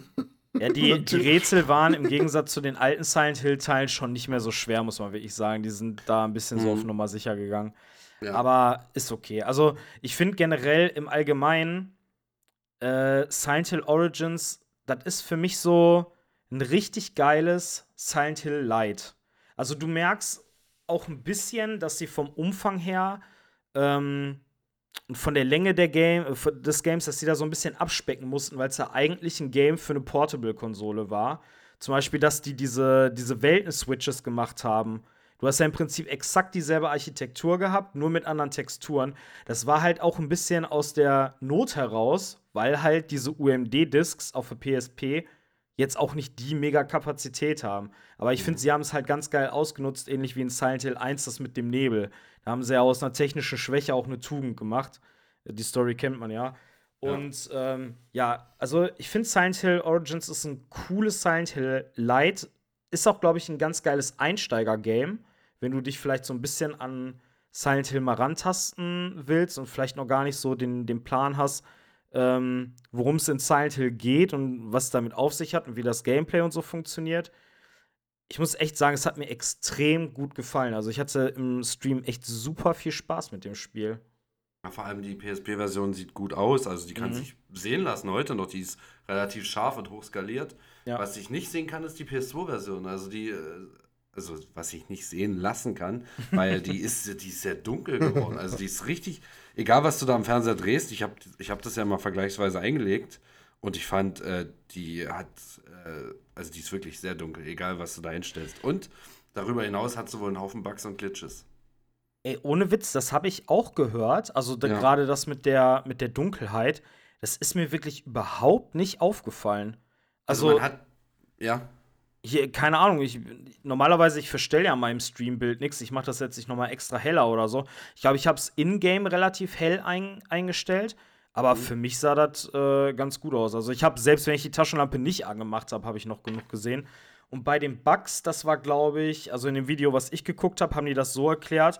Ja, die, die. Rätsel waren im Gegensatz zu den alten Silent Hill-Teilen schon nicht mehr so schwer, muss man wirklich sagen. Die sind da ein bisschen so auf Nummer sicher gegangen. Ja. Aber ist okay. Also, ich finde generell im Allgemeinen äh, Silent Hill Origins, das ist für mich so ein richtig geiles Silent Hill Light. Also, du merkst auch ein bisschen, dass sie vom Umfang her ähm, und von der Länge der Game, äh, des Games, dass sie da so ein bisschen abspecken mussten, weil es ja eigentlich ein Game für eine Portable-Konsole war. Zum Beispiel, dass die diese, diese Welten-Switches gemacht haben. Du hast ja im Prinzip exakt dieselbe Architektur gehabt, nur mit anderen Texturen. Das war halt auch ein bisschen aus der Not heraus, weil halt diese UMD-Discs auf der PSP jetzt auch nicht die mega Kapazität haben. Aber ich finde, sie haben es halt ganz geil ausgenutzt, ähnlich wie in Silent Hill 1 das mit dem Nebel. Da haben sie ja aus einer technischen Schwäche auch eine Tugend gemacht. Die Story kennt man ja. Und ja, ähm, ja also ich finde Silent Hill Origins ist ein cooles Silent Hill Light. Ist auch, glaube ich, ein ganz geiles Einsteiger-Game, wenn du dich vielleicht so ein bisschen an Silent Hill mal rantasten willst und vielleicht noch gar nicht so den, den Plan hast, ähm, worum es in Silent Hill geht und was damit auf sich hat und wie das Gameplay und so funktioniert. Ich muss echt sagen, es hat mir extrem gut gefallen. Also ich hatte im Stream echt super viel Spaß mit dem Spiel. Ja, vor allem die PSP-Version sieht gut aus, also die kann Mhm. sich sehen lassen heute noch. Die ist relativ scharf und hoch skaliert. Ja. Was ich nicht sehen kann, ist die PS2-Version. Also die, äh, also was ich nicht sehen lassen kann, weil die ist, die ist sehr dunkel geworden. Also die ist richtig, egal was du da am Fernseher drehst, ich habe ich hab das ja mal vergleichsweise eingelegt und ich fand, äh, die hat, äh, also die ist wirklich sehr dunkel, egal was du da hinstellst. Und darüber hinaus hat sie wohl einen Haufen Bugs und Glitches. Ey, ohne Witz, das habe ich auch gehört. Also da- Ja. gerade das mit der, mit der Dunkelheit, das ist mir wirklich überhaupt nicht aufgefallen. Also, Also, man hat, ja, hier, keine Ahnung, ich, normalerweise, ich verstelle ja an meinem Streambild nichts. Ich mache das jetzt nicht nochmal extra heller oder so. Ich glaube, ich habe es in-game relativ hell ein, eingestellt. Aber für mich sah das äh, ganz gut aus. Also ich habe, selbst wenn ich die Taschenlampe nicht angemacht habe, habe ich noch genug gesehen. Und bei den Bugs, das war, glaube ich, also in dem Video, was ich geguckt habe, haben die das so erklärt.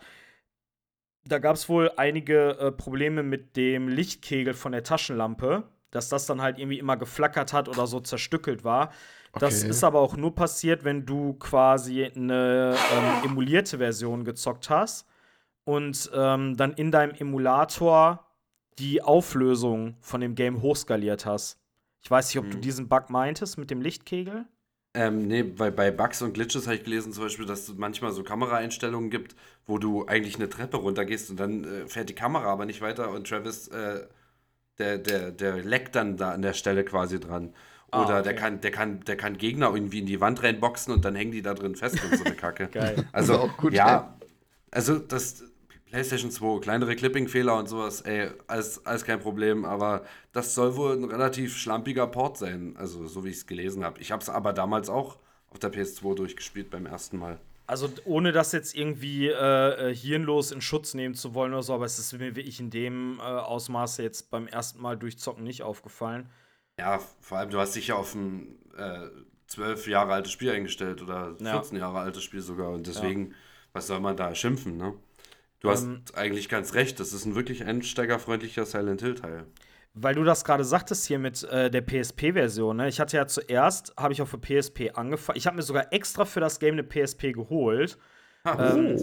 Da gab es wohl einige äh, Probleme mit dem Lichtkegel von der Taschenlampe, dass das dann halt irgendwie immer geflackert hat oder so zerstückelt war. Das Okay. ist aber auch nur passiert, wenn du quasi eine ähm, emulierte Version gezockt hast und ähm, dann in deinem Emulator die Auflösung von dem Game hochskaliert hast. Ich weiß nicht, ob du Mhm. diesen Bug meintest mit dem Lichtkegel. Ähm, nee, bei, bei Bugs und Glitches habe ich gelesen zum Beispiel, dass es manchmal so Kameraeinstellungen gibt, wo du eigentlich eine Treppe runtergehst und dann äh, fährt die Kamera aber nicht weiter und Travis, äh, der, der, der leckt dann da an der Stelle quasi dran. Ah, Oder okay. der, kann, der, kann, der kann Gegner irgendwie in die Wand reinboxen und dann hängen die da drin fest und so eine Kacke. Geil. Also, auch gut, ja, also das PlayStation 2, kleinere Clipping-Fehler und sowas, ey, alles, alles kein Problem, aber das soll wohl ein relativ schlampiger Port sein, also so wie ich es gelesen habe. Ich habe es aber damals auch auf der PS2 durchgespielt beim ersten Mal. Also ohne das jetzt irgendwie äh, äh, hirnlos in Schutz nehmen zu wollen oder so, aber es ist mir wirklich in dem äh, Ausmaße jetzt beim ersten Mal durchzocken nicht aufgefallen. Ja, vor allem, du hast dich ja auf ein äh, 12 Jahre altes Spiel eingestellt oder Ja. 14 Jahre altes Spiel sogar und deswegen, was soll man da schimpfen, ne? Du hast Ähm, eigentlich ganz recht, das ist ein wirklich einsteigerfreundlicher Silent Hill-Teil. Weil du das gerade sagtest hier mit äh, der PSP-Version, ne? Ich hatte ja zuerst, habe ich auf der PSP angefangen. Ich habe mir sogar extra für das Game eine PSP geholt. Ähm,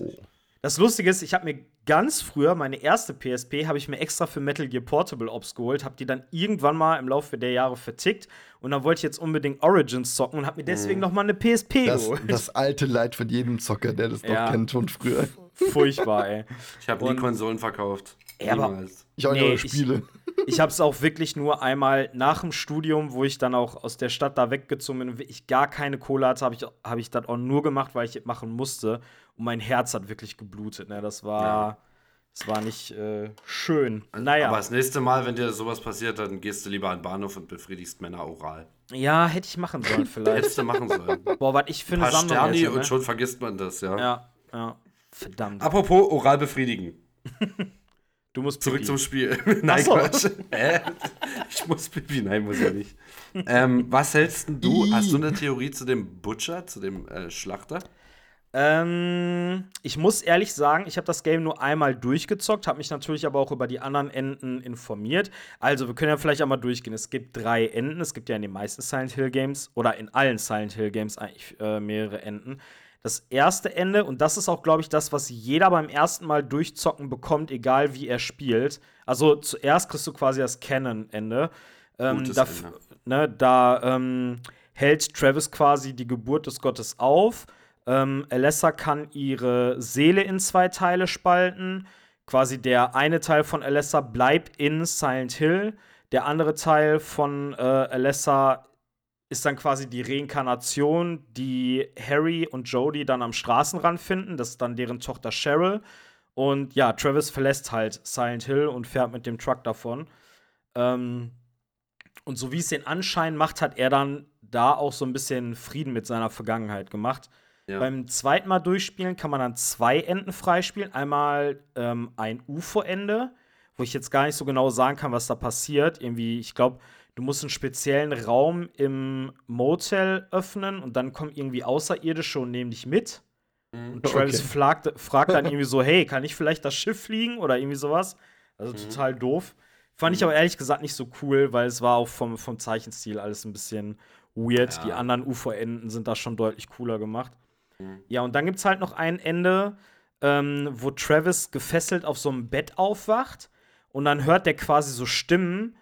Das Lustige ist, ich habe mir ganz früher meine erste PSP habe ich mir extra für Metal Gear Portable Ops geholt, habe die dann irgendwann mal im Laufe der Jahre vertickt und dann wollte ich jetzt unbedingt Origins zocken und habe mir deswegen noch mal eine PSP Das, geholt. das alte Leid von jedem Zocker, der das noch Ja. kennt von früher. Furchtbar, ey. Ich habe nie Konsolen verkauft. Ja, aber- Niemals. Ich auch Nee, ich- Spiele. Ich habe es auch wirklich nur einmal nach dem Studium, wo ich dann auch aus der Stadt da weggezogen bin und ich gar keine Kohle hatte, habe ich, hab ich das auch nur gemacht, weil ich es machen musste. Und mein Herz hat wirklich geblutet. Ne? Das war, Ja. das war nicht äh, schön. Naja, Aber das nächste Mal, wenn dir sowas passiert, dann gehst du lieber an den Bahnhof und befriedigst Männer oral. ja, hätte ich machen sollen vielleicht. Hättest du machen sollen. Boah, was ich für eine Sammlung Sterni hätte, und ne? schon vergisst man das, ja. Ja, ja. Verdammt. Apropos oral befriedigen. du musst Zurück pipi. zum Spiel. Nein, so. Quatsch. Ich muss pipi. Nein, muss ja nicht. ähm, was hältst du? Hast du eine Theorie zu dem Butcher, zu dem äh, Schlachter? Ähm, ich muss ehrlich sagen, ich habe das Game nur einmal durchgezockt, habe mich natürlich aber auch über die anderen Enden informiert. Also, wir können ja vielleicht einmal durchgehen. Es gibt drei Enden. Es gibt ja in den meisten Silent Hill Games oder in allen Silent Hill Games eigentlich äh, mehrere Enden. Das erste Ende, und das ist auch, glaube ich, das, was jeder beim ersten Mal durchzocken bekommt, egal wie er spielt. Also, zuerst kriegst du quasi das Canon-Ende. Ähm, Gutes da, Ende. ne, da ähm, hält Travis quasi die Geburt des Gottes auf. Ähm, Alessa kann ihre Seele in zwei Teile spalten. Quasi der eine Teil von Alessa bleibt in Silent Hill. Der andere Teil von äh, Alessa ist dann quasi die Reinkarnation, die Harry und Jodie dann am Straßenrand finden. Das ist dann deren Tochter Cheryl. Und ja, Travis verlässt halt Silent Hill und fährt mit dem Truck davon. Ähm, und so wie es den Anschein macht, hat er dann da auch so ein bisschen Frieden mit seiner Vergangenheit gemacht. Ja. Beim zweiten Mal durchspielen kann man dann zwei Enden freispielen. Einmal ähm, ein UFO-Ende, wo ich jetzt gar nicht so genau sagen kann, was da passiert. Irgendwie, ich glaube, du musst einen speziellen Raum im Motel öffnen und dann kommen irgendwie Außerirdische und nehmen dich mit. Und Travis Okay. fragt, fragt dann irgendwie so: Hey, kann ich vielleicht das Schiff fliegen oder irgendwie sowas? Also total doof. Fand ich aber ehrlich gesagt nicht so cool, weil es war auch vom, vom Zeichenstil alles ein bisschen weird. Ja. Die anderen UFO-Enden sind da schon deutlich cooler gemacht. Ja, und dann gibt es halt noch ein Ende, ähm, wo Travis gefesselt auf so einem Bett aufwacht. und dann hört der quasi so Stimmen.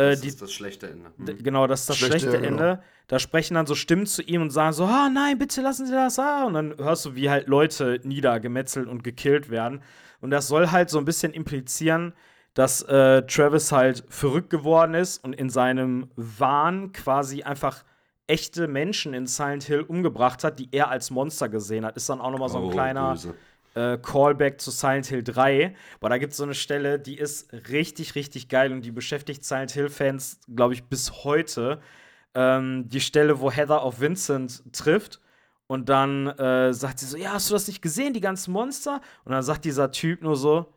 Äh, Das die, ist das schlechte Ende. D- Genau, das ist das Schlechte, schlechte ja, genau. Ende. Da sprechen dann so Stimmen zu ihm und sagen so, ah nein, bitte lassen Sie das, ah. Und dann hörst du, wie halt Leute niedergemetzelt und gekillt werden. Und das soll halt so ein bisschen implizieren, dass äh, Travis halt verrückt geworden ist und in seinem Wahn quasi einfach echte Menschen in Silent Hill umgebracht hat, die er als Monster gesehen hat. Ist dann auch noch mal so ein Oh, kleiner böse. Äh, Callback zu Silent Hill 3. Boah, da gibt es so eine Stelle, die ist richtig, richtig geil und die beschäftigt Silent Hill-Fans, glaube ich, bis heute. Ähm, die Stelle, wo Heather auf Vincent trifft und dann äh, sagt sie so: Ja, hast du das nicht gesehen, die ganzen Monster? Und dann sagt dieser Typ nur so: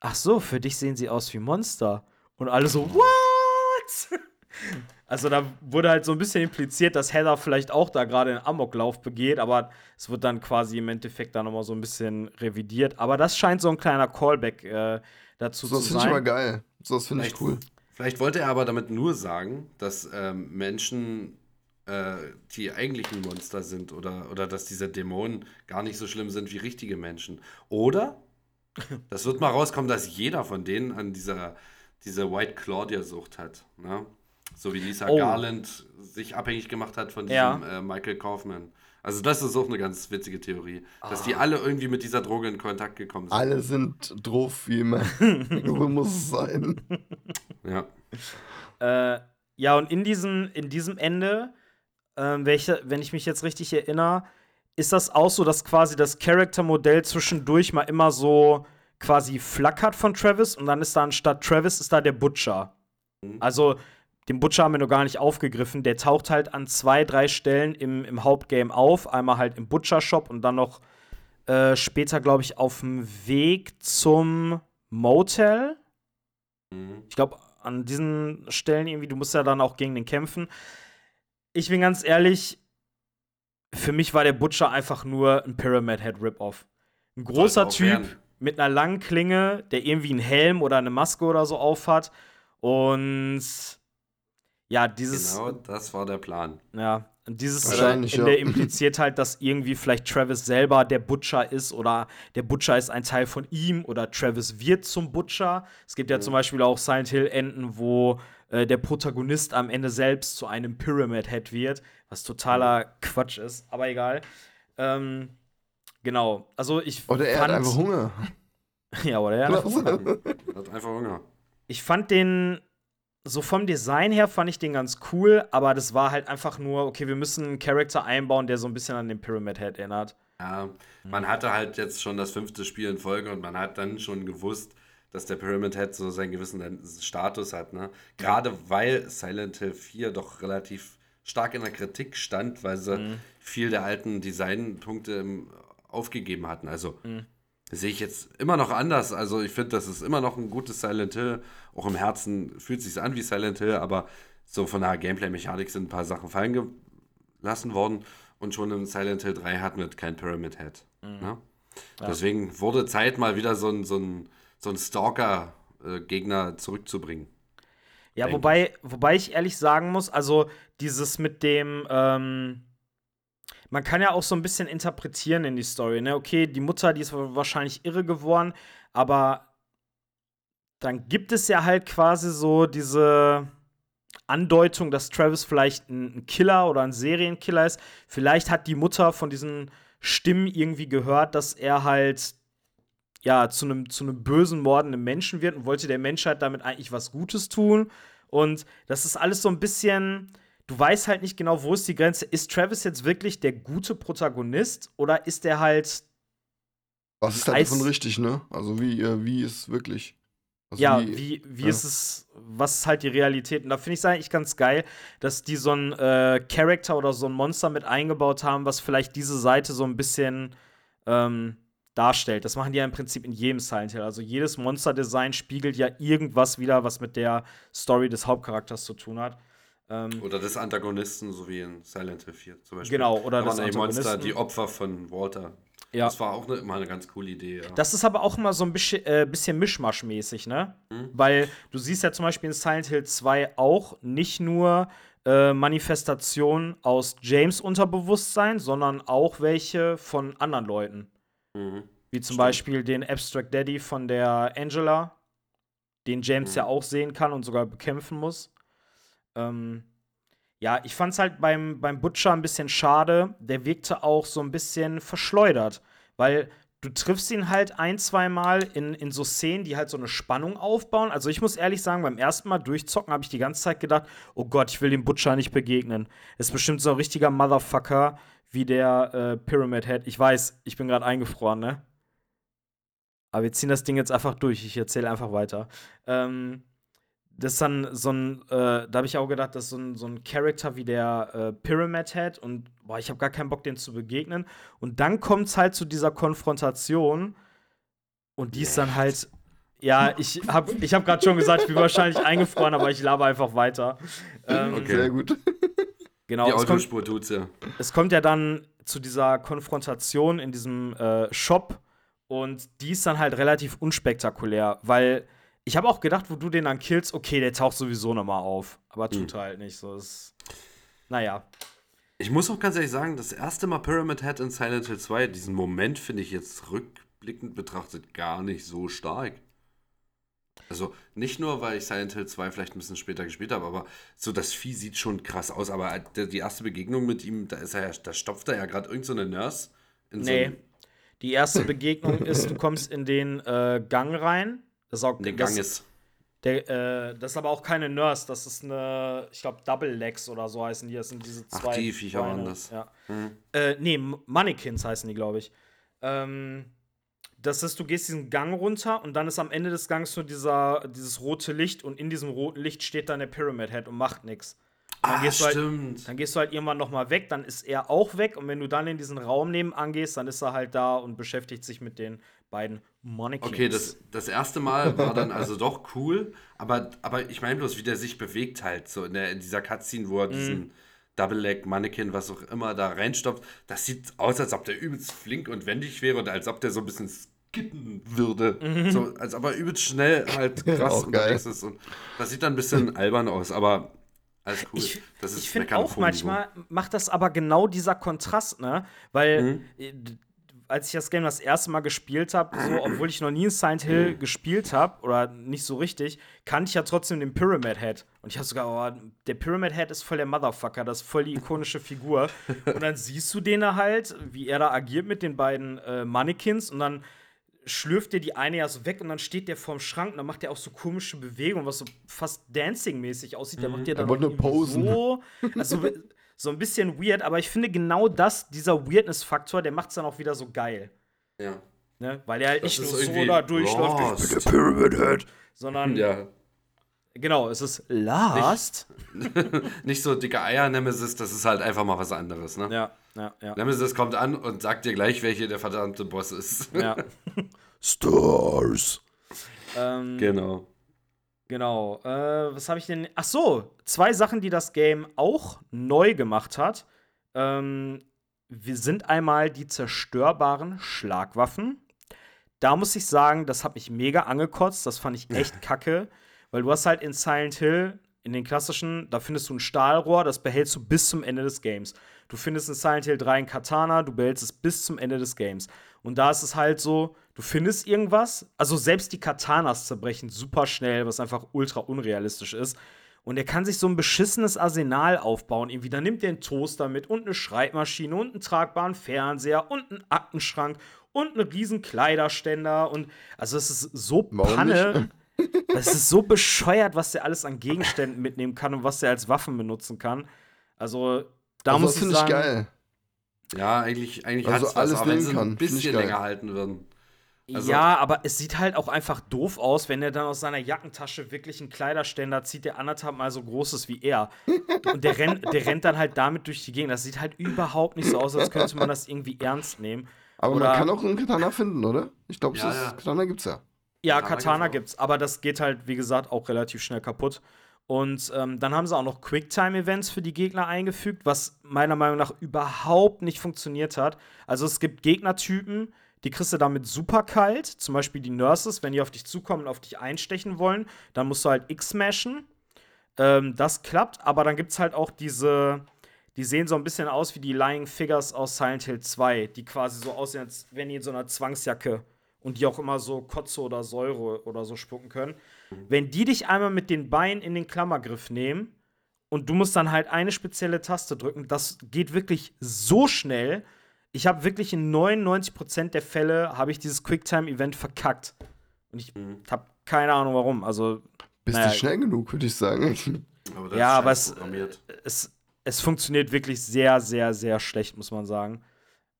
Ach so, für dich sehen sie aus wie Monster. Und alle so: What? Also da wurde halt so ein bisschen impliziert, dass Heather vielleicht auch da gerade einen Amoklauf begeht, aber es wird dann quasi im Endeffekt da nochmal so ein bisschen revidiert. Aber das scheint so ein kleiner Callback äh, dazu So, das zu finde ich aber sein. geil. So, das finde ich Vielleicht- cool. Vielleicht wollte er aber damit nur sagen, dass ähm, Menschen äh, die eigentlichen Monster sind oder, oder dass diese Dämonen gar nicht so schlimm sind wie richtige Menschen. Oder das wird mal rauskommen, dass jeder von denen an dieser, dieser White Claudia-Sucht hat. Ne? So wie Lisa Oh. Garland sich abhängig gemacht hat von diesem Ja. äh, Michael Kaufman. Also das ist auch eine ganz witzige Theorie, dass Ah. die alle irgendwie mit dieser Droge in Kontakt gekommen sind. Alle sind drauf, wie immer. so muss es sein. Ja. Äh, ja, und in diesem, in diesem Ende, ähm, welche, wenn ich mich jetzt richtig erinnere, ist das auch so, dass quasi das Charaktermodell zwischendurch mal immer so quasi flackert von Travis und dann ist da anstatt Travis ist da der Butcher. Also den Butcher haben wir noch gar nicht aufgegriffen. Der taucht halt an zwei, drei Stellen im, im Hauptgame auf. Einmal halt im Butcher-Shop und dann noch äh, später, glaube ich, auf dem Weg zum Motel. Mhm. Ich glaube, an diesen Stellen irgendwie, du musst ja dann auch gegen den kämpfen. Ich bin ganz ehrlich, für mich war der Butcher einfach nur ein Pyramid Head Rip-Off. Ein großer Typ werden. mit einer langen Klinge, der irgendwie einen Helm oder eine Maske oder so aufhat. Und ja, dieses, Genau, das war der Plan. ja, und dieses Wahrscheinlich, Ende ja. impliziert halt, dass irgendwie vielleicht Travis selber der Butcher ist oder der Butcher ist ein Teil von ihm oder Travis wird zum Butcher. Es gibt ja zum Beispiel auch Silent Hill Enden, wo äh, der Protagonist am Ende selbst zu einem Pyramid Head wird, was totaler Quatsch ist, aber egal. Ähm, genau, also ich Oder er hat einfach Hunger. ja, oder er hat einfach Hunger. Er hat einfach Hunger. Ich fand den, so vom Design her fand ich den ganz cool, aber das war halt einfach nur, okay, wir müssen einen Charakter einbauen, der so ein bisschen an den Pyramid Head erinnert. Ja, man hatte halt jetzt schon das fünfte Spiel in Folge und man hat dann schon gewusst, dass der Pyramid Head so seinen gewissen Status hat. Ne? Gerade weil Silent Hill 4 doch relativ stark in der Kritik stand, weil sie viel der alten Designpunkte aufgegeben hatten. Also sehe ich jetzt immer noch anders. Also ich finde, das ist immer noch ein gutes Silent Hill. Auch im Herzen fühlt sich an wie Silent Hill, aber so von der Gameplay-Mechanik sind ein paar Sachen fallen gelassen worden. Und schon im Silent Hill 3 hatten wir kein Pyramid Head. Ne? Deswegen wurde Zeit, mal wieder so ein, so ein, so ein Stalker-Gegner zurückzubringen. Ja, wobei, wobei ich ehrlich sagen muss, also dieses mit dem, ähm, man kann ja auch so ein bisschen interpretieren in die Story, ne? Okay, die Mutter, die ist wahrscheinlich irre geworden, aber dann gibt es ja halt quasi so diese Andeutung, dass Travis vielleicht ein, Killer oder ein Serienkiller ist. Vielleicht hat die Mutter von diesen Stimmen irgendwie gehört, dass er halt ja, zu einem zu einem bösen, mordenden Menschen wird und wollte der Menschheit damit eigentlich was Gutes tun. Und das ist alles so ein bisschen, du weißt halt nicht genau, wo ist die Grenze. Ist Travis jetzt wirklich der gute Protagonist oder ist er halt, Was ist Eis- davon richtig, ne? Also wie, äh, wie ist wirklich? Also ja, wie, wie ja. ist es, was ist halt die Realität? Und da finde ich es eigentlich ganz geil, dass die so einen äh, Charakter oder so ein Monster mit eingebaut haben, was vielleicht diese Seite so ein bisschen ähm, darstellt. Das machen die ja im Prinzip in jedem Silent Hill. Also jedes Monster-Design spiegelt ja irgendwas wieder, was mit der Story des Hauptcharakters zu tun hat. Ähm, Oder des Antagonisten, so wie in Silent Hill 4 zum Beispiel. Genau, oder da des waren die Monster, die Opfer von Walter. ja. Das war auch immer eine ganz coole Idee. Ja. Das ist aber auch immer so ein bisschen, äh, bisschen Mischmasch-mäßig, ne? Mhm. Weil du siehst ja zum Beispiel in Silent Hill 2 auch nicht nur äh, Manifestationen aus James Unterbewusstsein, sondern auch welche von anderen Leuten. mhm. Wie zum Stimmt. Beispiel den Abstract Daddy von der Angela. den James Mhm. ja auch sehen kann und sogar bekämpfen muss. Ähm, ja, ich fand es halt beim, beim Butcher ein bisschen schade. Der wirkte auch so ein bisschen verschleudert, weil du triffst ihn halt ein, zwei Mal in, in so Szenen, die halt so eine Spannung aufbauen. Also ich muss ehrlich sagen, beim ersten Mal durchzocken habe ich die ganze Zeit gedacht, oh Gott, ich will dem Butcher nicht begegnen. Ist bestimmt so ein richtiger Motherfucker wie der äh, Pyramid Head. Ich weiß, ich bin gerade eingefroren, ne? Aber wir ziehen das Ding jetzt einfach durch. Ich erzähle einfach weiter. Ähm, das ist dann so ein, äh, da habe ich auch gedacht, das ist so ein, so ein Charakter wie der äh, Pyramid Head und boah, ich habe gar keinen Bock, den zu begegnen. Und dann kommt es halt zu dieser Konfrontation und die ist dann halt, ja, ich habe ich hab gerade schon gesagt, ich bin wahrscheinlich eingefroren, aber ich laber einfach weiter. Ähm, Okay. Sehr gut. Genau, Die es kommt, Autospur tut's ja. es kommt ja dann zu dieser Konfrontation in diesem äh, Shop und die ist dann halt relativ unspektakulär, weil ich habe auch gedacht, wo du den dann killst, okay, der taucht sowieso nochmal auf, aber tut halt nicht so. Ist, naja. Ich muss auch ganz ehrlich sagen, das erste Mal Pyramid Head in Silent Hill 2, diesen Moment finde ich jetzt rückblickend betrachtet gar nicht so stark. Also nicht nur, weil ich Silent Hill 2 vielleicht ein bisschen später gespielt habe, aber so das Vieh sieht schon krass aus. Aber der, die erste Begegnung mit ihm, da ist er ja, da stopft er ja gerade irgend so Nurse in so Nee. Die erste Begegnung ist, du kommst in den äh, Gang rein. Das ist auch in den das, Gang ist. Der, äh, das ist aber auch keine Nurse, das ist eine, ich glaube, Double Legs oder so heißen die. Das sind diese Ach, zwei. die Viecher waren das. Ja. Hm. Äh, nee, Mannequins heißen die, glaube ich. Ähm, das ist, du gehst diesen Gang runter und dann ist am Ende des Gangs so dieser, dieses rote Licht und in diesem roten Licht steht dann der Pyramid Head und macht nichts. Ah, gehst halt- stimmt. Dann gehst du halt irgendwann noch mal weg, dann ist er auch weg und wenn du dann in diesen Raum nebenan gehst, dann ist er halt da und beschäftigt sich mit den beiden Mannequins. Okay, das, das erste Mal war dann also doch cool, aber, aber ich meine bloß, wie der sich bewegt halt, so in, der, in dieser Cutscene, wo er diesen Double Leg Mannequin, was auch immer, da reinstopft. Das sieht aus, als ob der übelst flink und wendig wäre und als ob der so ein bisschen skitten würde. So, als ob er übelst schnell halt krass Auch geil. unterwegs ist. Und das sieht dann ein bisschen albern aus, aber alles cool. Ich, das ist ich finde auch manchmal macht das aber genau dieser Kontrast, ne? Weil Mhm. Als ich das Game das erste Mal gespielt habe, so, obwohl ich noch nie in Silent Hill Mhm. gespielt habe oder nicht so richtig, kannte ich ja trotzdem den Pyramid Head. Und ich habe sogar, oh, der Pyramid Head ist voll der Motherfucker, das ist voll die ikonische Figur. Und dann siehst du den da halt, wie er da agiert mit den beiden äh, Mannequins und dann schlürft dir die eine ja so weg und dann steht der vorm Schrank und dann macht der auch so komische Bewegungen, was so fast Dancing-mäßig aussieht. Der macht dir dann nur irgendwie posen. So, also so ein bisschen weird, aber ich finde genau das, dieser Weirdness-Faktor, der macht es dann auch wieder so geil. Ja. Ne? Weil er halt Das nicht nur so da durchläuft, ich bin der lost. Pyramid Head, sondern ja. genau, es ist Last. Nicht so dicke Eier-Nemesis, das ist halt einfach mal was anderes, ne? Ja, ja, ja. Nemesis kommt an und sagt dir gleich, welche der verdammte Boss ist. ja. Stars. ähm, genau. Genau. Äh, was habe ich denn? Ach so, zwei Sachen, die das Game auch neu gemacht hat. Ähm, wir sind einmal die zerstörbaren Schlagwaffen. Da muss ich sagen, das hat mich mega angekotzt. Das fand ich echt kacke, weil du hast halt in Silent Hill in den klassischen, da findest du ein Stahlrohr, das behältst du bis zum Ende des Games. Du findest in Silent Hill 3 ein Katana, du behältst es bis zum Ende des Games. Und da ist es halt so, du findest irgendwas, also selbst die Katanas zerbrechen super schnell, was einfach ultra unrealistisch ist. Und er kann sich so ein beschissenes Arsenal aufbauen. Irgendwie, da nimmt er einen Toaster mit und eine Schreibmaschine und einen tragbaren Fernseher und einen Aktenschrank und einen riesen Kleiderständer. Und also es ist so Panne. Das ist so bescheuert, was der alles an Gegenständen mitnehmen kann und was der als Waffen benutzen kann. Also, da also, muss das ich finde ich sagen, geil. Ja, eigentlich, eigentlich Also hat's was, alles aber wenn sie kann, ein bisschen länger halten würden. Also- ja, aber es sieht halt auch einfach doof aus, wenn er dann aus seiner Jackentasche wirklich einen Kleiderständer zieht, der anderthalb Mal so groß ist wie er. Und der, rennt, der rennt dann halt damit durch die Gegend. Das sieht halt überhaupt nicht so aus, als könnte man das irgendwie ernst nehmen. Aber Oder- man kann auch einen Katana finden, oder? Ich glaube, Ja, ja. Katana gibt's ja. Ja, Katana Katana gibt's auch. gibt's, aber das geht halt, wie gesagt, auch relativ schnell kaputt. Und ähm, dann haben sie auch noch Quicktime-Events für die Gegner eingefügt, was meiner Meinung nach überhaupt nicht funktioniert hat. Also es gibt Gegnertypen, die kriegst du damit super kalt. Zum Beispiel die Nurses, wenn die auf dich zukommen und auf dich einstechen wollen, dann musst du halt X-Mashen. Ähm, das klappt, aber dann gibt's halt auch diese, die sehen so ein bisschen aus wie die Lying Figures aus Silent Hill 2, die quasi so aussehen, als wären die in so einer Zwangsjacke und die auch immer so Kotze oder Säure oder so spucken können. Wenn die dich einmal mit den Beinen in den Klammergriff nehmen und du musst dann halt eine spezielle Taste drücken, das geht wirklich so schnell. Ich habe wirklich in 99% der Fälle habe ich dieses Quicktime-Event verkackt. Und ich habe keine Ahnung warum. Also Bist Naja. du schnell genug, würde ich sagen. Aber das Ja, ist aber es- es, es funktioniert wirklich sehr, sehr, sehr schlecht, muss man sagen.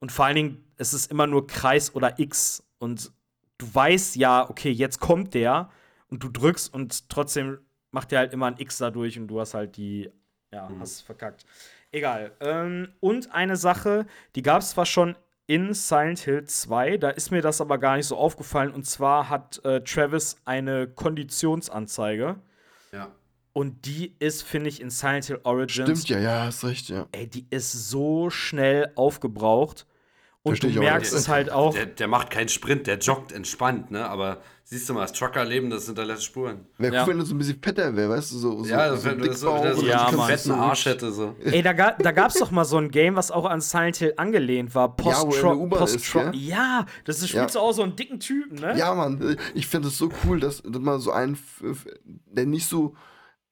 Und vor allen Dingen, es ist immer nur Kreis oder X. Und du weißt ja, okay, jetzt kommt der und du drückst und trotzdem macht der halt immer ein X dadurch und du hast halt die, ja, hast verkackt. Egal. Ähm, und eine Sache, die gab es zwar schon in Silent Hill 2, da ist mir das aber gar nicht so aufgefallen. Und zwar hat äh, Travis eine Konditionsanzeige. Ja. Und die ist, finde ich, in Silent Hill Origins Stimmt, ja, ja, hast recht, ja. ey, die ist so schnell aufgebraucht. Und du merkst es halt auch. Der, der macht keinen Sprint, der joggt entspannt, ne? Aber siehst du mal, das Truckerleben, das hinterlässt Spuren. Wäre Ja. cool, wenn er so ein bisschen fetter wäre, weißt du, so, so, Ja, das so wäre wär, und wär Ja, so einen fetten Arsch hätte so. Ey, da, ga, da gab es doch mal so ein Game, was auch an Silent Hill angelehnt war. Post Ja, U-Bahn ist, gell? Ja, das ist, spielst Ja. du auch so einen dicken Typen, ne? Ja, Mann, ich finde es so cool, dass, dass man so einen, der nicht so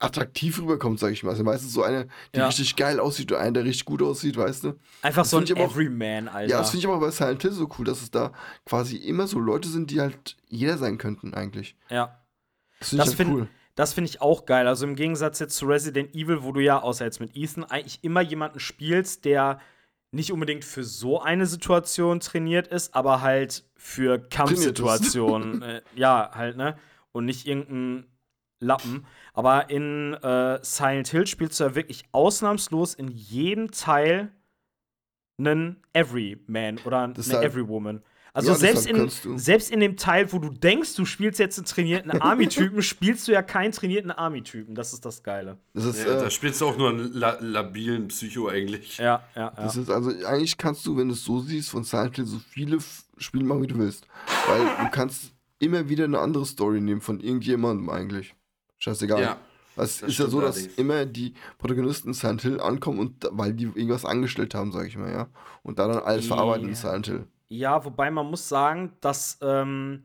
attraktiv rüberkommt, sag ich mal. Also meistens so eine, die Ja. richtig geil aussieht und einen, der richtig gut aussieht, weißt du? Einfach Das so ein aber auch- Everyman, Alter. Ja, das finde ich aber bei Silent Hill so cool, dass es da quasi immer so Leute sind, die halt jeder sein könnten, eigentlich. ja. Das finde Das ich halt find- cool. Das finde ich auch geil. Also im Gegensatz jetzt zu Resident Evil, wo du ja, außer jetzt mit Ethan, eigentlich immer jemanden spielst, der nicht unbedingt für so eine Situation trainiert ist, aber halt für Kampfsituationen. äh, ja, halt, ne? Und nicht irgendein Lappen. Aber in äh, Silent Hill spielst du ja wirklich ausnahmslos in jedem Teil einen Everyman oder eine Deshalb- Everywoman. Also Ja, selbst, deshalb in, selbst in dem Teil, wo du denkst, du spielst jetzt einen trainierten Army-Typen, spielst du ja keinen trainierten Army-Typen. Das ist das Geile. Das ist, Ja, äh, da spielst du auch nur einen la labilen Psycho eigentlich. Ja, ja, ja. Das ist also, eigentlich kannst du, wenn du es so siehst, von Silent Hill so viele Spiele machen, wie du willst. Weil du kannst immer wieder eine andere Story nehmen von irgendjemandem eigentlich. Scheißegal. Ja, Es ist ja so, dass allerdings. immer die Protagonisten in Silent Hill ankommen und weil die irgendwas angestellt haben, sag ich mal, ja. Und da dann alles verarbeiten in. Silent Hill. Ja, wobei man muss sagen, das ähm,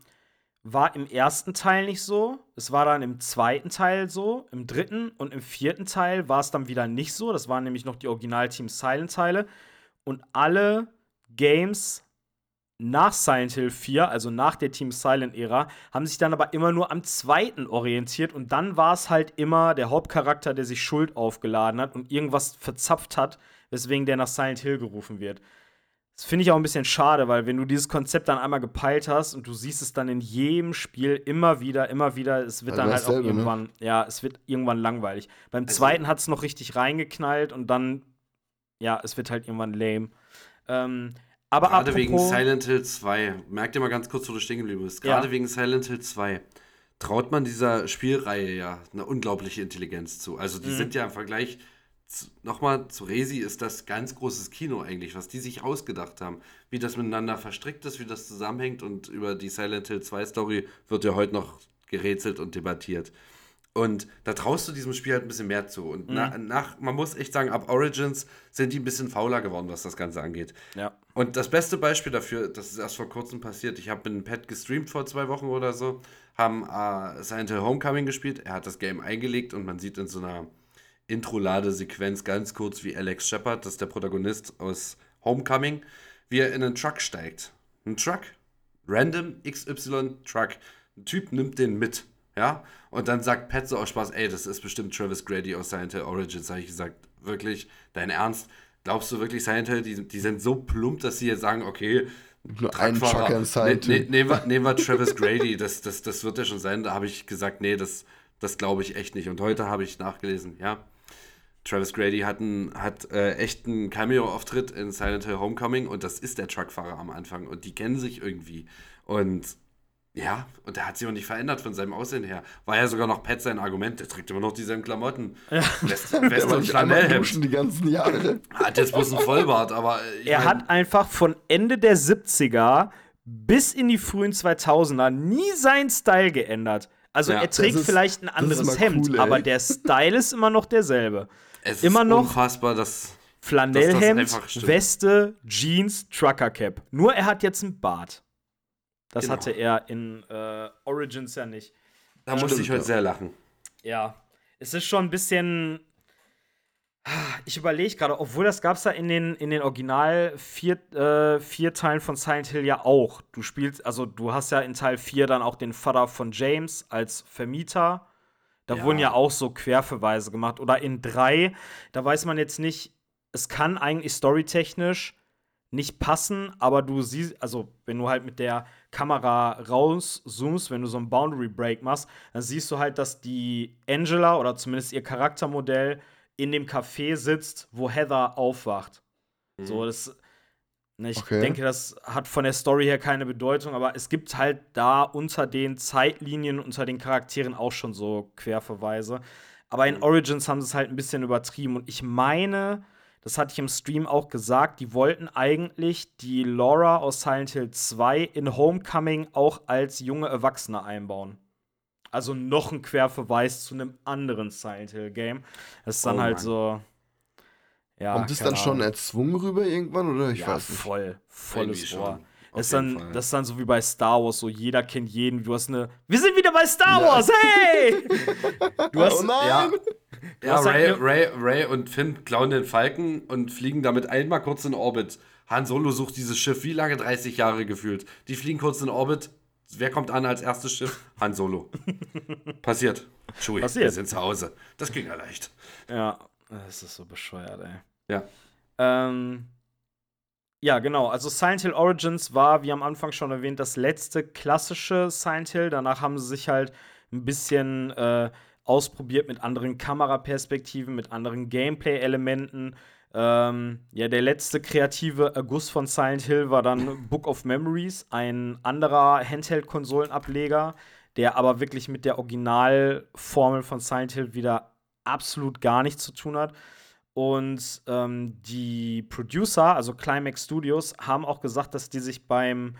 war im ersten Teil nicht so. Es war dann im zweiten Teil so, im dritten und im vierten Teil war es dann wieder nicht so. Das waren nämlich noch die Original-Team Silent-Teile. Und alle Games nach Silent Hill 4, also nach der Team Silent-Ära, haben sich dann aber immer nur am zweiten orientiert. Und dann war es halt immer der Hauptcharakter, der sich Schuld aufgeladen hat und irgendwas verzapft hat, weswegen der nach Silent Hill gerufen wird. Das finde ich auch ein bisschen schade, weil wenn du dieses Konzept dann einmal gepeilt hast und du siehst es dann in jedem Spiel immer wieder, immer wieder, es wird Also dann halt auch ne? irgendwann, ja, es wird irgendwann langweilig. Beim Also- zweiten hat es noch richtig reingeknallt und dann, ja, es wird halt irgendwann lame. Ähm, aber Gerade wegen apropos- Silent Hill 2. Merk dir mal ganz kurz, wo du stehen geblieben bist. Gerade Ja. wegen Silent Hill 2 traut man dieser Spielreihe ja eine unglaubliche Intelligenz zu. Also Mhm. die sind ja im Vergleich nochmal zu Resi ist das ganz großes Kino eigentlich, was die sich ausgedacht haben. Wie das miteinander verstrickt ist, wie das zusammenhängt und über die Silent Hill 2 Story wird ja heute noch gerätselt und debattiert. Und da traust du diesem Spiel halt ein bisschen mehr zu. Und na, nach, man muss echt sagen, ab Origins sind die ein bisschen fauler geworden, was das Ganze angeht. ja. Und das beste Beispiel dafür, das ist erst vor kurzem passiert, ich habe mit einem Pet gestreamt vor zwei Wochen oder so, haben äh, Silent Hill Homecoming gespielt, er hat das Game eingelegt und man sieht in so einer Intro-Ladesequenz ganz kurz, wie Alex Shepard, das ist der Protagonist aus Homecoming, wie er in einen Truck steigt. Ein Truck, random XY Truck. Ein Typ nimmt den mit, ja, und dann sagt Pat so aus Spaß, ey, das ist bestimmt Travis Grady aus Silent Hill Origins. Habe ich gesagt, wirklich, dein Ernst? Glaubst du wirklich, Silent Hill, die, die sind so plump, dass sie jetzt sagen, okay, Truckfahrer, ne, ne, nehmen, wir, nehmen wir Travis Grady, das, das, das wird ja schon sein. Da habe ich gesagt, nee, das, das glaube ich echt nicht. Und heute habe ich nachgelesen, ja. Travis Grady hat, einen, hat äh, echt einen Cameo-Auftritt in Silent Hill Homecoming und das ist der Truckfahrer am Anfang und die kennen sich irgendwie. Und ja, und der hat sich auch nicht verändert von seinem Aussehen her. War ja sogar noch Pat sein Argument, der trägt immer noch dieselben Klamotten. West, Der West war und duschen die ganzen Jahre. Hat jetzt bloß einen Vollbart, aber Er mein- hat einfach von Ende der 70er bis in die frühen 2000er nie seinen Style geändert. Also Ja, er trägt das ist- vielleicht ein das anderes Hemd, cool, aber der Style ist immer noch derselbe. es immer ist noch- unfassbar, dass Flanellhemd, stimmt. Weste, Jeans, Trucker Cap. Nur er hat jetzt einen Bart. Das Genau. hatte er in äh, Origins ja nicht. Da musste Stimmt, ich heute ja. sehr lachen. Ja, es ist schon ein bisschen. Ich überlege gerade, obwohl das gab es ja in den, in den Original vier, äh, vier Teilen von Silent Hill ja auch. Du spielst, also du hast ja in Teil 4 dann auch den Vater von James als Vermieter. Da Ja. wurden ja auch so Querverweise gemacht. Oder in 3, da weiß man jetzt nicht, es kann eigentlich storytechnisch nicht passen, aber du siehst, also wenn du halt mit der Kamera rauszoomst, wenn du so einen Boundary Break machst, dann siehst du halt, dass die Angela oder zumindest ihr Charaktermodell in dem Café sitzt, wo Heather aufwacht. So, das. Ne, ich Okay. denke, das hat von der Story her keine Bedeutung, aber es gibt halt da unter den Zeitlinien, unter den Charakteren auch schon so Querverweise. Aber in Origins haben sie es halt ein bisschen übertrieben. Und ich meine, das hatte ich im Stream auch gesagt, die wollten eigentlich die Laura aus Silent Hill 2 in Homecoming auch als junge Erwachsene einbauen. Also noch ein Querverweis zu einem anderen Silent Hill Game. Das ist dann Oh halt Mann. so. Ja, Kommt es keine dann schon Ahnung. erzwungen rüber irgendwann oder ich ja, weiß nicht? voll. Volles Rohr. Das ist, dann, Fall. das ist dann so wie bei Star Wars, so jeder kennt jeden. Du hast eine. Wir sind wieder bei Star Ja. Wars, hey! Du hast, Oh nein! Ja, ja hast halt Ray, Ray, Ray und Finn klauen den Falken und fliegen damit einmal kurz in Orbit. Han Solo sucht dieses Schiff wie lange? 30 Jahre gefühlt. Die fliegen kurz in Orbit. Wer kommt an als erstes Schiff? Han Solo. Passiert. Chewie, Passiert. wir sind zu Hause. Das ging ja leicht. Ja, das ist so bescheuert, ey. Ja. Ähm, ja, genau. Also Silent Hill Origins war, wie am Anfang schon erwähnt, das letzte klassische Silent Hill. Danach haben sie sich halt ein bisschen äh, ausprobiert mit anderen Kameraperspektiven, mit anderen Gameplay-Elementen. Ähm, ja, der letzte kreative Erguss von Silent Hill war dann Book of Memories, ein anderer Handheld-Konsolenableger, der aber wirklich mit der Originalformel von Silent Hill wieder absolut gar nichts zu tun hat. Und ähm, die Producer, also Climax Studios, haben auch gesagt, dass die sich beim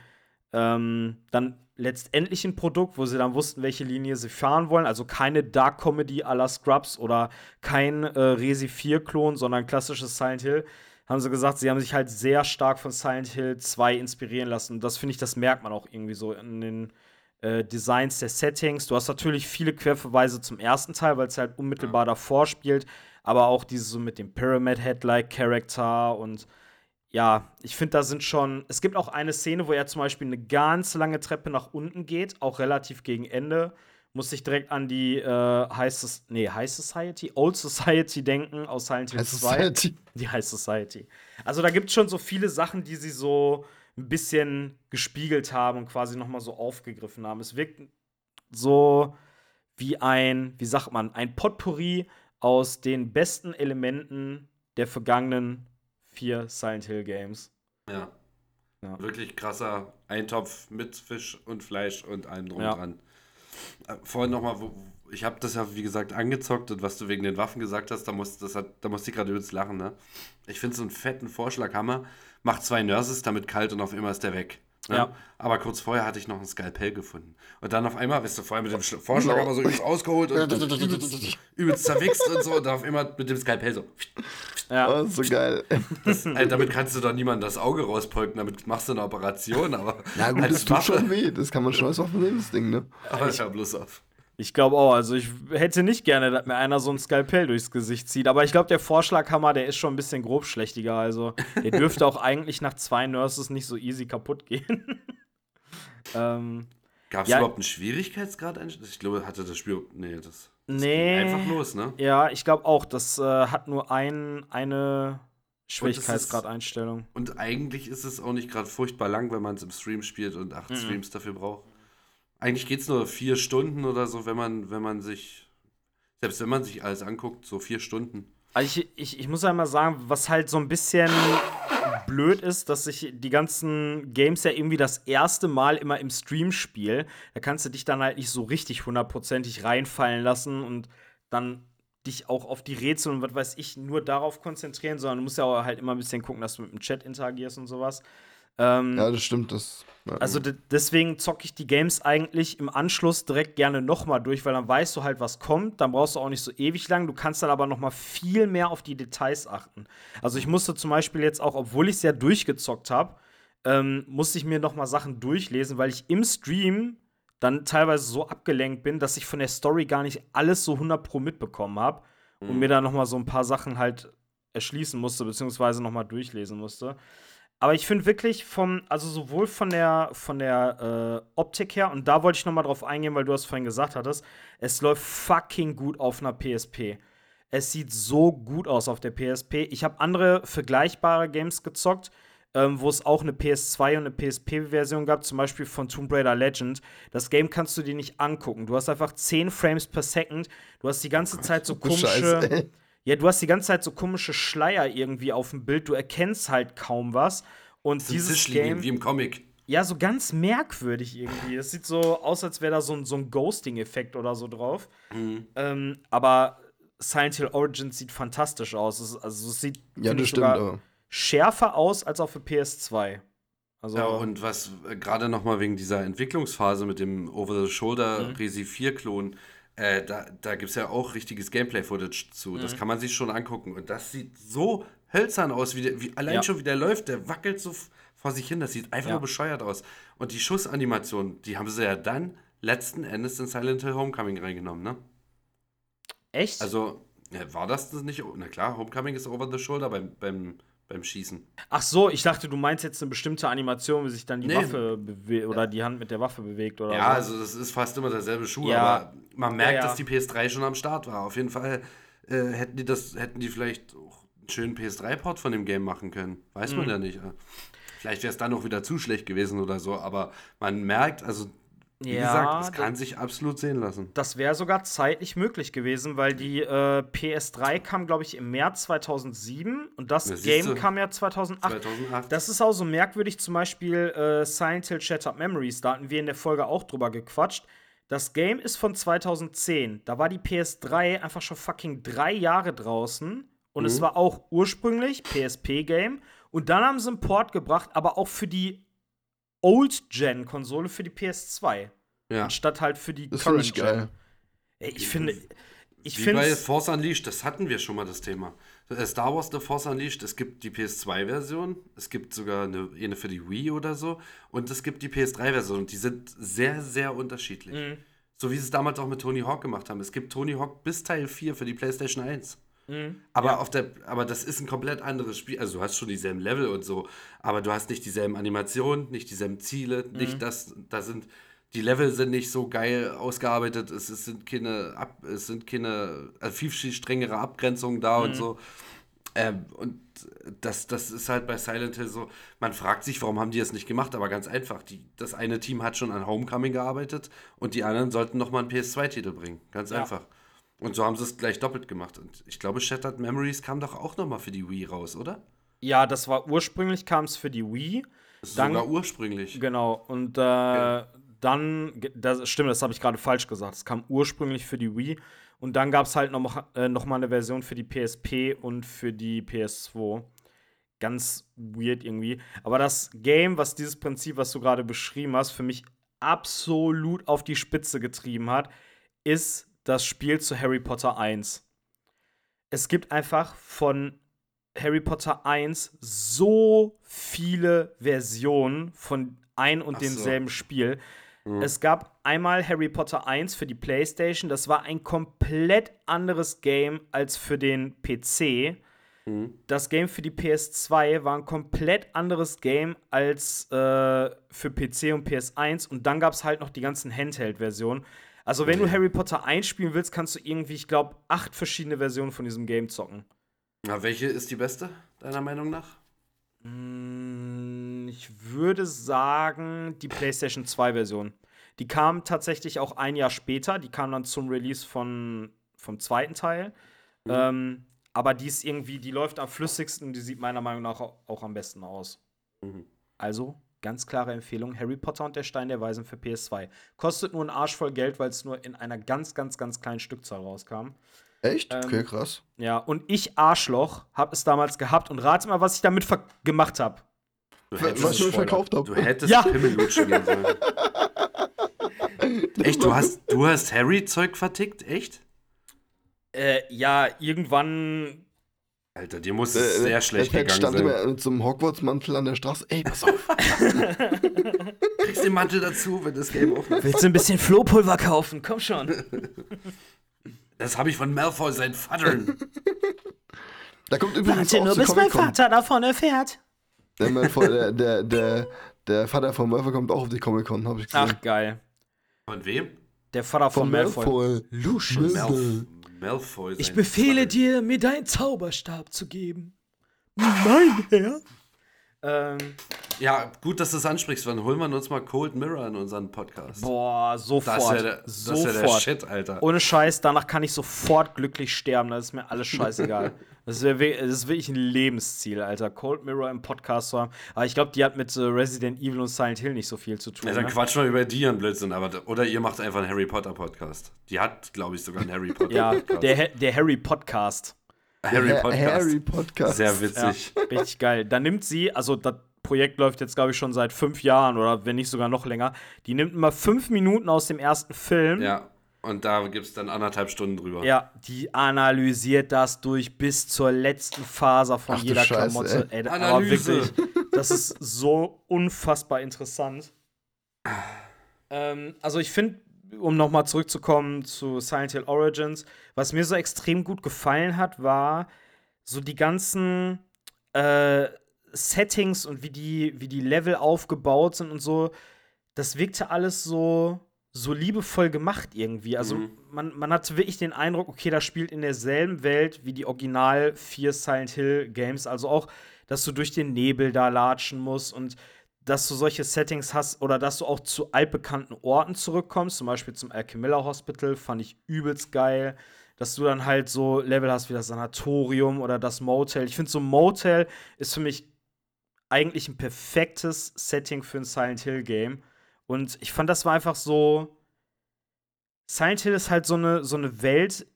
ähm, dann letztendlichen Produkt, wo sie dann wussten, welche Linie sie fahren wollen, also keine Dark Comedy à la Scrubs oder kein äh, Resi 4-Klon, sondern klassisches Silent Hill, haben sie gesagt, sie haben sich halt sehr stark von Silent Hill 2 inspirieren lassen. Und das finde ich, das merkt man auch irgendwie so in den äh, Designs der Settings. Du hast natürlich viele Querverweise zum ersten Teil, weil es halt unmittelbar davor spielt, aber auch dieses so mit dem Pyramid Head-like Character und ja, ich finde, da sind schon. Es gibt auch eine Szene, wo er zum Beispiel eine ganz lange Treppe nach unten geht, auch relativ gegen Ende. Muss ich direkt an die äh, High, nee, High Society, Old Society denken aus Silent Hill Heißt 2. Society. Die High Society. Also da gibt es schon so viele Sachen, die sie so ein bisschen gespiegelt haben und quasi noch mal so aufgegriffen haben. Es wirkt so wie ein, wie sagt man, ein Potpourri aus den besten Elementen der vergangenen vier Silent Hill Games. Ja. Ja. Wirklich krasser Eintopf mit Fisch und Fleisch und allem drum Ja. dran. Äh, Vorhin nochmal, ich habe das ja wie gesagt angezockt und was du wegen den Waffen gesagt hast, da, muss, das hat, da musste ich gerade übelst lachen. Ne? Ich finde so einen fetten Vorschlaghammer, macht zwei Nurses damit kalt und auf einmal ist der weg. Ne? Ja. Aber kurz vorher hatte ich noch ein Skalpell gefunden. Und dann auf einmal, weißt du, vorher mit dem Schla- Vorschlaghammer so übelst ausgeholt und übelst, übelst zerwichst und so und dann auf einmal mit dem Skalpell so. Ja, Oh, so geil. Das, Alter, damit kannst du doch niemandem das Auge rauspolken, damit machst du eine Operation, aber Na gut, das tut Waffe- schon weh. Das kann man schon als Waffe nehmen, das Ding, ne? Aber ich hör bloß auf. Ich glaube auch. Also ich hätte nicht gerne, dass mir einer so ein Skalpell durchs Gesicht zieht. Aber ich glaube, der Vorschlaghammer, der ist schon ein bisschen grobschlächtiger. Also der dürfte auch eigentlich nach zwei Nurses nicht so easy kaputt gehen. ähm, Gab es Ja. überhaupt einen Schwierigkeitsgrad? Ich glaube, hatte das Spiel. Nee, das. das Nee. ging einfach los, ne? ja, ich glaube auch. Das äh, hat nur ein, eine Schwierigkeitsgrad-Einstellung. Und eigentlich ist es auch nicht gerade furchtbar lang, wenn man es im Stream spielt und acht Mhm. Streams dafür braucht. Eigentlich geht es nur vier Stunden oder so, wenn man, wenn man sich. Selbst wenn man sich alles anguckt, so vier Stunden. Also ich, ich, ich muss einmal sagen, was halt so ein bisschen blöd ist, dass ich die ganzen Games ja irgendwie das erste Mal immer im Stream spiele. Da kannst du dich dann halt nicht so richtig hundertprozentig reinfallen lassen und dann dich auch auf die Rätsel und was weiß ich nur darauf konzentrieren, sondern du musst ja auch halt immer ein bisschen gucken, dass du mit dem Chat interagierst und sowas. Ähm, Ja, das stimmt. Das, ja, also de- deswegen zocke ich die Games eigentlich im Anschluss direkt gerne nochmal durch, weil dann weißt du halt, was kommt. Dann brauchst du auch nicht so ewig lang. Du kannst dann aber nochmal viel mehr auf die Details achten. Also ich musste zum Beispiel jetzt auch, obwohl ich es ja durchgezockt habe, ähm, musste ich mir noch mal Sachen durchlesen, weil ich im Stream dann teilweise so abgelenkt bin, dass ich von der Story gar nicht alles so 100 pro mitbekommen habe und Mhm. mir da noch mal so ein paar Sachen halt erschließen musste, beziehungsweise noch mal durchlesen musste. Aber ich finde wirklich vom, also sowohl von der, von der äh, Optik her, und da wollte ich noch mal drauf eingehen, weil du es vorhin gesagt hattest, es läuft fucking gut auf einer PSP. Es sieht so gut aus auf der PSP. Ich habe andere vergleichbare Games gezockt, ähm, wo es auch eine PS2 und eine PSP-Version gab, zum Beispiel von Tomb Raider Legend. Das Game kannst du dir nicht angucken. Du hast einfach 10 Frames per Second. Du hast die ganze Zeit so komische. Scheiße. Ja, du hast die ganze Zeit so komische Schleier irgendwie auf dem Bild. Du erkennst halt kaum was. Und Das dieses Game. wie im Comic. Ja, so ganz merkwürdig irgendwie. Es sieht so aus, als wäre da so ein, so ein Ghosting-Effekt oder so drauf. Mhm. Ähm, aber Silent Hill Origins sieht fantastisch aus. Es, also es sieht Ja, das stimmt. sogar schärfer aus als auf der PS2. Also, Ja, und was äh, gerade nochmal wegen dieser Entwicklungsphase mit dem Mhm. Over-the-Shoulder Resi 4-Klon, äh, da, da gibt es ja auch richtiges Gameplay-Footage zu. Mhm. Das kann man sich schon angucken. Und das sieht so hölzern aus, wie, der, wie allein Ja. schon wie der läuft, der wackelt so vor sich hin. Das sieht einfach Ja. nur bescheuert aus. Und die Schussanimation, die haben sie ja dann letzten Endes in Silent Hill Homecoming reingenommen, ne? echt? Also, ja, war das das nicht? Na klar, Homecoming ist over the shoulder beim, beim, beim Schießen. Ach so, ich dachte, du meinst jetzt eine bestimmte Animation, wie sich dann die Nee. Waffe bewegt oder die Hand mit der Waffe bewegt oder Ja, so. also das ist fast immer derselbe Schuh, Ja. aber man merkt, Ja, ja. dass die PS3 schon am Start war. Auf jeden Fall äh, hätten die das, hätten die vielleicht auch einen schönen PS3-Port von dem Game machen können. Weiß Mhm. man ja nicht. äh. Vielleicht wäre es dann auch wieder zu schlecht gewesen oder so, aber man merkt, also wie Ja, gesagt, es kann sich absolut sehen lassen. Das wäre sogar zeitlich möglich gewesen, weil die äh, PS3 kam, glaube ich, im März 2007 und das siehst Game kam ja 2008. 2008. Das ist auch so merkwürdig, zum Beispiel äh, Silent Hill Shattered Memories, da hatten wir in der Folge auch drüber gequatscht. Das Game ist von 2010. Da war die PS3 einfach schon fucking drei Jahre draußen. Und Mhm. es war auch ursprünglich PSP-Game. Und dann haben sie einen Port gebracht, aber auch für die Old-Gen-Konsole, für die PS2. ja. Anstatt halt für die ich Current-Gen. Ey, ich finde, ich Wie bei Force Unleashed, das hatten wir schon mal das Thema. Äh, Star Wars The Force Unleashed, es gibt die PS2-Version, es gibt sogar eine, eine für die Wii oder so und es gibt die PS3-Version und die sind sehr, sehr unterschiedlich. Mhm. So wie sie es damals auch mit Tony Hawk gemacht haben. Es gibt Tony Hawk bis Teil 4 für die PlayStation 1. Mhm. Aber, auf der, aber das ist ein komplett anderes Spiel. Also du hast schon dieselben Level und so, aber du hast nicht dieselben Animationen, nicht dieselben Ziele, Mhm. nicht das, da sind, die Level sind nicht so geil ausgearbeitet, es, es sind keine, Ab, es sind keine, also viel, viel strengere Abgrenzungen da Mhm. und so. Ähm, und das, das ist halt bei Silent Hill so, man fragt sich, warum haben die das nicht gemacht, aber ganz einfach, die, das eine Team hat schon an Homecoming gearbeitet und die anderen sollten nochmal einen PS2-Titel bringen, ganz Ja. einfach. Und so haben sie es gleich doppelt gemacht. Und ich glaube, Shattered Memories kam doch auch nochmal für die Wii raus, oder? ja, das war ursprünglich kam es für die Wii. Das Dann- sogar ursprünglich. Genau, und äh, dann, ge- das stimmt, das habe ich gerade falsch gesagt. Es kam ursprünglich für die Wii und dann gab es halt noch, mal- äh, noch mal eine Version für die PSP und für die PS2. Ganz weird irgendwie. Aber das Game, was dieses Prinzip, was du gerade beschrieben hast, für mich absolut auf die Spitze getrieben hat, ist das Spiel zu Harry Potter 1. Es gibt einfach von Harry Potter 1 so viele Versionen von ein und Ach so. demselben Spiel. Es gab einmal Harry Potter 1 für die PlayStation, das war ein komplett anderes Game als für den PC. Das Game für die PS2 war ein komplett anderes Game als äh, für PC und PS1 und dann gab es halt noch die ganzen Handheld-Versionen. Also, wenn du Harry Potter 1 spielen willst, kannst du irgendwie, ich glaube, acht verschiedene Versionen von diesem Game zocken. Na, welche ist die beste, deiner Meinung nach? Mm, Ich würde sagen, die PlayStation 2-Version. Die kam tatsächlich auch ein Jahr später. Die kam dann zum Release von, vom zweiten Teil. Ähm, aber die ist irgendwie, die läuft am flüssigsten, die sieht meiner Meinung nach auch, auch am besten aus. Mhm. Also, ganz klare Empfehlung: Harry Potter und der Stein der Weisen für PS2. Kostet nur einen Arsch voll Geld, weil es nur in einer ganz, ganz, ganz kleinen Stückzahl rauskam. Echt? Ähm, Okay, krass. Ja, und ich, Arschloch, habe es damals gehabt und rate mal, was ich damit ver- gemacht habe. Du Was ich verkauft du habe. hättest Ja. Pimmellutschen gehen sollen. Echt, du hast, du hast Harry-Zeug vertickt? Echt? Äh, ja, irgendwann Alter, dir muss Der, es sehr der schlecht Ted gegangen stand sein. immer mit so einem Hogwarts-Mantel an der Straße. Ey, pass auf. Kriegst den Mantel dazu, wenn das Game aufhört. Willst du ein bisschen Flohpulver kaufen? Komm schon. Das habe ich von Malfoy, sein Vatern. Da kommt übrigens Warte auch nur, bis mein. Vater davon erfährt. Der, Malfoy, der, der, der, der Vater von Malfoy kommt auch auf die Comic-Con, habe ich gesehen. Ach, geil. Von wem? Der Vater von, Malfoy. Lucius. Malf Malfoy. Ich befehle Vater. dir, mir deinen Zauberstab zu geben. Mein Herr. Ähm, Ja, gut, dass du es ansprichst. Wann holen wir uns mal Cold Mirror in unseren Podcast? boah, sofort. das ist ja der, das ist ja der sofort. Shit, Alter. Ohne Scheiß, danach kann ich sofort glücklich sterben. Das ist mir alles scheißegal. Das, wär, wir- das ist wirklich ein Lebensziel, Alter. Cold Mirror im Podcast zu haben. Aber ich glaube, die hat mit äh, Resident Evil und Silent Hill nicht so viel zu tun. Ja, dann ne? quatschen wir über die und Blödsinn. Aber, oder ihr macht einfach einen Harry Potter Podcast. Die hat, glaube ich, sogar einen Harry Potter Ja, Podcast. der, Ha- der Harry Podcast. Harry Ha- Podcast. Harry Podcast. Sehr Ja, witzig. richtig geil. Da nimmt sie, also das Projekt läuft jetzt, glaube ich, schon seit fünf Jahren oder wenn nicht sogar noch länger. Die nimmt immer fünf Minuten aus dem ersten Film. Ja. Und da gibt es dann anderthalb Stunden drüber. Ja, die analysiert das durch bis zur letzten Faser von Ach jeder Scheiße, Klamotte. ey. Ey, Analyse. wirklich, das ist so unfassbar interessant. Ähm, also ich finde, um nochmal zurückzukommen zu Silent Hill Origins, was mir so extrem gut gefallen hat, war so die ganzen äh, Settings und wie die, wie die Level aufgebaut sind und so. Das wirkte alles so, so liebevoll gemacht irgendwie. Also Mhm. man, man hatte wirklich den Eindruck, okay, das spielt in derselben Welt wie die Original vier Silent Hill Games. Also auch, dass du durch den Nebel da latschen musst und dass du solche Settings hast oder dass du auch zu altbekannten Orten zurückkommst, zum Beispiel zum Alchemilla Hospital, fand ich übelst geil. Dass du dann halt so Level hast wie das Sanatorium oder das Motel. Ich finde, so ein Motel ist für mich eigentlich ein perfektes Setting für ein Silent Hill Game. Und ich fand, das war einfach so. Silent Hill ist halt so eine, so eine Welt.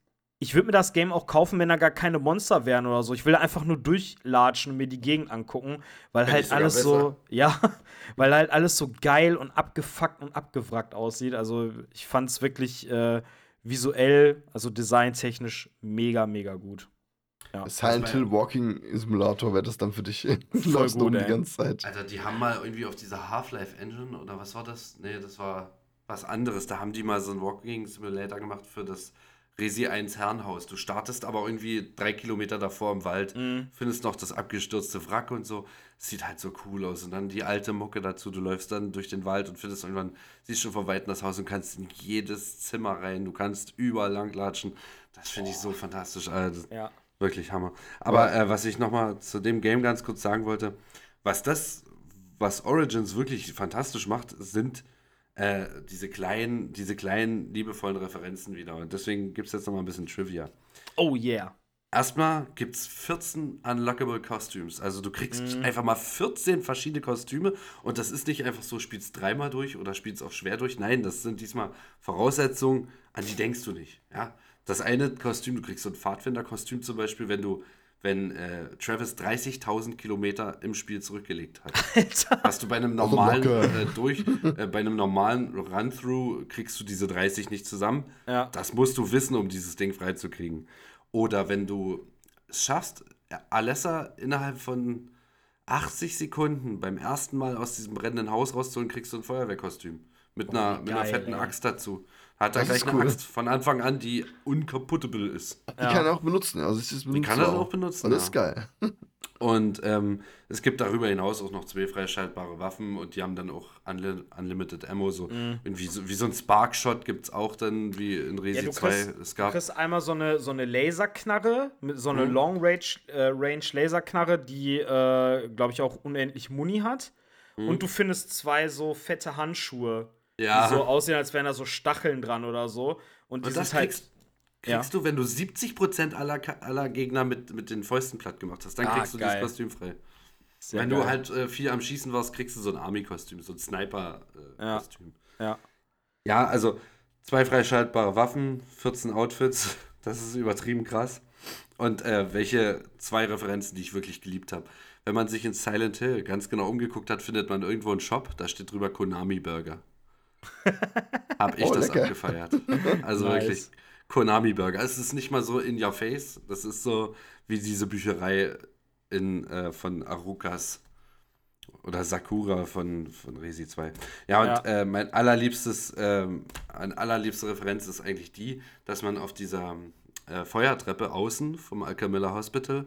Ich würde mir das Game auch kaufen, wenn da gar keine Monster wären oder so. Ich will einfach nur durchlatschen und mir die Gegend angucken, weil Find halt alles so, besser. ja, weil halt alles so geil und abgefuckt und abgewrackt aussieht. Also ich fand es wirklich äh, visuell, also designtechnisch mega, mega gut. Ja. Silent Hill Walking Simulator wäre das dann für dich. Voll gut, um die ganze Zeit. Alter, die haben mal irgendwie auf dieser Half-Life Engine oder was war das? Nee, das war was anderes. Da haben die mal so einen Walking Simulator gemacht für das Resi 1 Herrenhaus. Du startest aber irgendwie drei Kilometer davor im Wald, Mhm. findest noch das abgestürzte Wrack und so. Sieht halt so cool aus. Und dann die alte Mucke dazu. Du läufst dann durch den Wald und findest irgendwann, siehst schon von Weitem das Haus und kannst in jedes Zimmer rein. Du kannst überall langlatschen. Das finde ich so fantastisch. Alter. Ja. Wirklich Hammer. Aber äh, was ich nochmal zu dem Game ganz kurz sagen wollte, was das, was Origins wirklich fantastisch macht, sind äh, diese kleinen, diese kleinen, liebevollen Referenzen wieder. Und deswegen gibt es jetzt nochmal ein bisschen Trivia. Oh yeah. Erstmal gibt es 14 Unlockable Costumes. Also du kriegst Mhm. einfach mal 14 verschiedene Kostüme und das ist nicht einfach so, spielst dreimal durch oder spielst auch schwer durch. Nein, das sind diesmal Voraussetzungen, an die denkst du nicht. Ja? Das eine Kostüm, du kriegst so ein Pfadfinderkostüm zum Beispiel, wenn du, wenn äh, Travis 30.000 Kilometer im Spiel zurückgelegt hat. Alter. Hast du bei einem normalen äh, durch, äh, bei einem normalen Run-Through kriegst du diese 30 nicht zusammen. Ja. Das musst du wissen, um dieses Ding freizukriegen. Oder wenn du es schaffst, Alessa innerhalb von 80 Sekunden beim ersten Mal aus diesem brennenden Haus rauszuholen, kriegst du ein Feuerwehrkostüm. Mit, einer, mit einer geil, fetten ey. Axt dazu. Hat er gleich ist eine cool. Axt von Anfang an, die unkaputtable ist. Die kann er auch benutzen. Also ich das benutze kann er auch. benutzen, das ist ja. geil. Und ähm, es gibt darüber hinaus auch noch zwei freischaltbare Waffen und die haben dann auch Unli Unlimited Ammo. So. Irgendwie so, wie so ein Sparkshot gibt es auch dann, wie in Resi Ja, du 2 kriegst, es du gab. kriegst einmal so eine, so eine Laserknarre, mit so Mhm. eine Long Range, äh, Range Laserknarre, die, äh, glaube ich, auch unendlich Muni hat. Und du findest zwei so fette Handschuhe, Mhm. Ja. die so aussehen, als wären da so Stacheln dran oder so. Und die Und das sind halt. kriegst, kriegst du, wenn du 70% aller, aller Gegner mit, mit den Fäusten platt gemacht hast. Dann Ah, kriegst du geil. das Kostüm frei. sehr wenn geil. du halt äh, viel am Schießen warst, kriegst du so ein Army-Kostüm, so ein Sniper-Kostüm. Äh, Ja. Ja. Ja, also zwei freischaltbare Waffen, 14 Outfits, das ist übertrieben krass. Und äh, welche zwei Referenzen, die ich wirklich geliebt habe. Wenn man sich in Silent Hill ganz genau umgeguckt hat, findet man irgendwo einen Shop, da steht drüber Konami Burger. Hab ich Oh, das lecker. abgefeiert. Also Nice. wirklich. Konami-Burger. Es ist nicht mal so in your face. Das ist so wie diese Bücherei in, äh, von Arukas oder Sakura von, von Resi 2. Ja, und Ja. Äh, mein allerliebstes, ähm, eine allerliebste Referenz ist eigentlich die, dass man auf dieser äh, Feuertreppe außen vom Alcamilla Hospital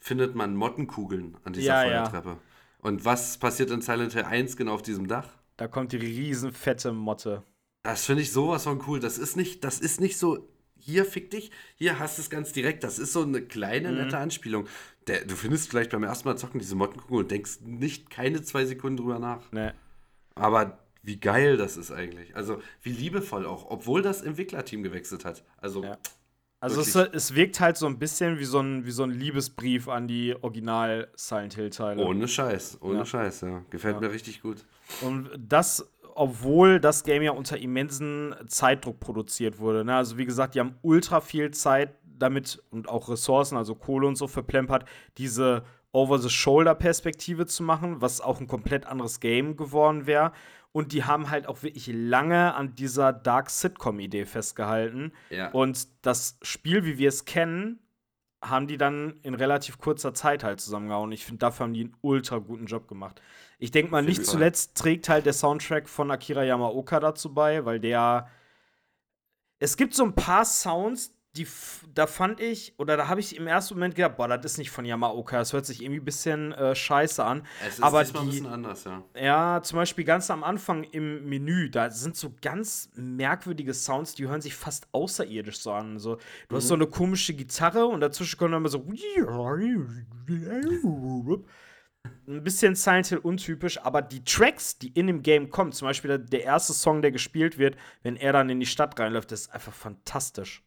findet man Mottenkugeln an dieser Ja, ja. Feuertreppe. Und was passiert in Silent Hill 1 genau auf diesem Dach? Da kommt die riesen fette Motte. Das finde ich sowas von cool. Das ist nicht, das ist nicht so, hier fick dich, hier hast du es ganz direkt. Das ist so eine kleine, Mhm. nette Anspielung. Der, du findest vielleicht beim ersten Mal zocken diese Mottenkugel und denkst nicht keine zwei Sekunden drüber nach. Ne. Aber wie geil das ist eigentlich. Also wie liebevoll auch, obwohl das Entwicklerteam gewechselt hat. Also Ja. Also es, es wirkt halt so ein bisschen wie so ein, wie so ein Liebesbrief an die Original Silent Hill-Teile. ohne Scheiß, ohne Ja. Scheiß, ja. Gefällt Ja. mir richtig gut. Und das, obwohl das Game ja unter immensen Zeitdruck produziert wurde. Ne? Also wie gesagt, die haben ultra viel Zeit damit und auch Ressourcen, also Kohle und so verplempert, diese Over-the-Shoulder-Perspektive zu machen, was auch ein komplett anderes Game geworden wäre. Und die haben halt auch wirklich lange an dieser Dark Sitcom-Idee festgehalten. Ja. Und das Spiel, wie wir es kennen, haben die dann in relativ kurzer Zeit halt zusammengehauen. Ich finde, dafür haben die einen ultra guten Job gemacht. Ich denke mal, nicht zuletzt trägt halt der Soundtrack von Akira Yamaoka dazu bei, weil der. Es gibt so ein paar Sounds, die da fand ich, oder da habe ich im ersten Moment gedacht, boah, das ist nicht von Yamaoka, das hört sich irgendwie ein bisschen äh, scheiße an. Es ist aber diesmal ein die, bisschen anders, ja. ja, zum Beispiel ganz am Anfang im Menü, da sind so ganz merkwürdige Sounds, die hören sich fast außerirdisch so an. So, du hast so eine komische Gitarre und dazwischen kommt dann immer so ein bisschen Silent Hill untypisch, aber die Tracks, die in dem Game kommen, zum Beispiel der, der erste Song, der gespielt wird, wenn er dann in die Stadt reinläuft, das ist einfach fantastisch.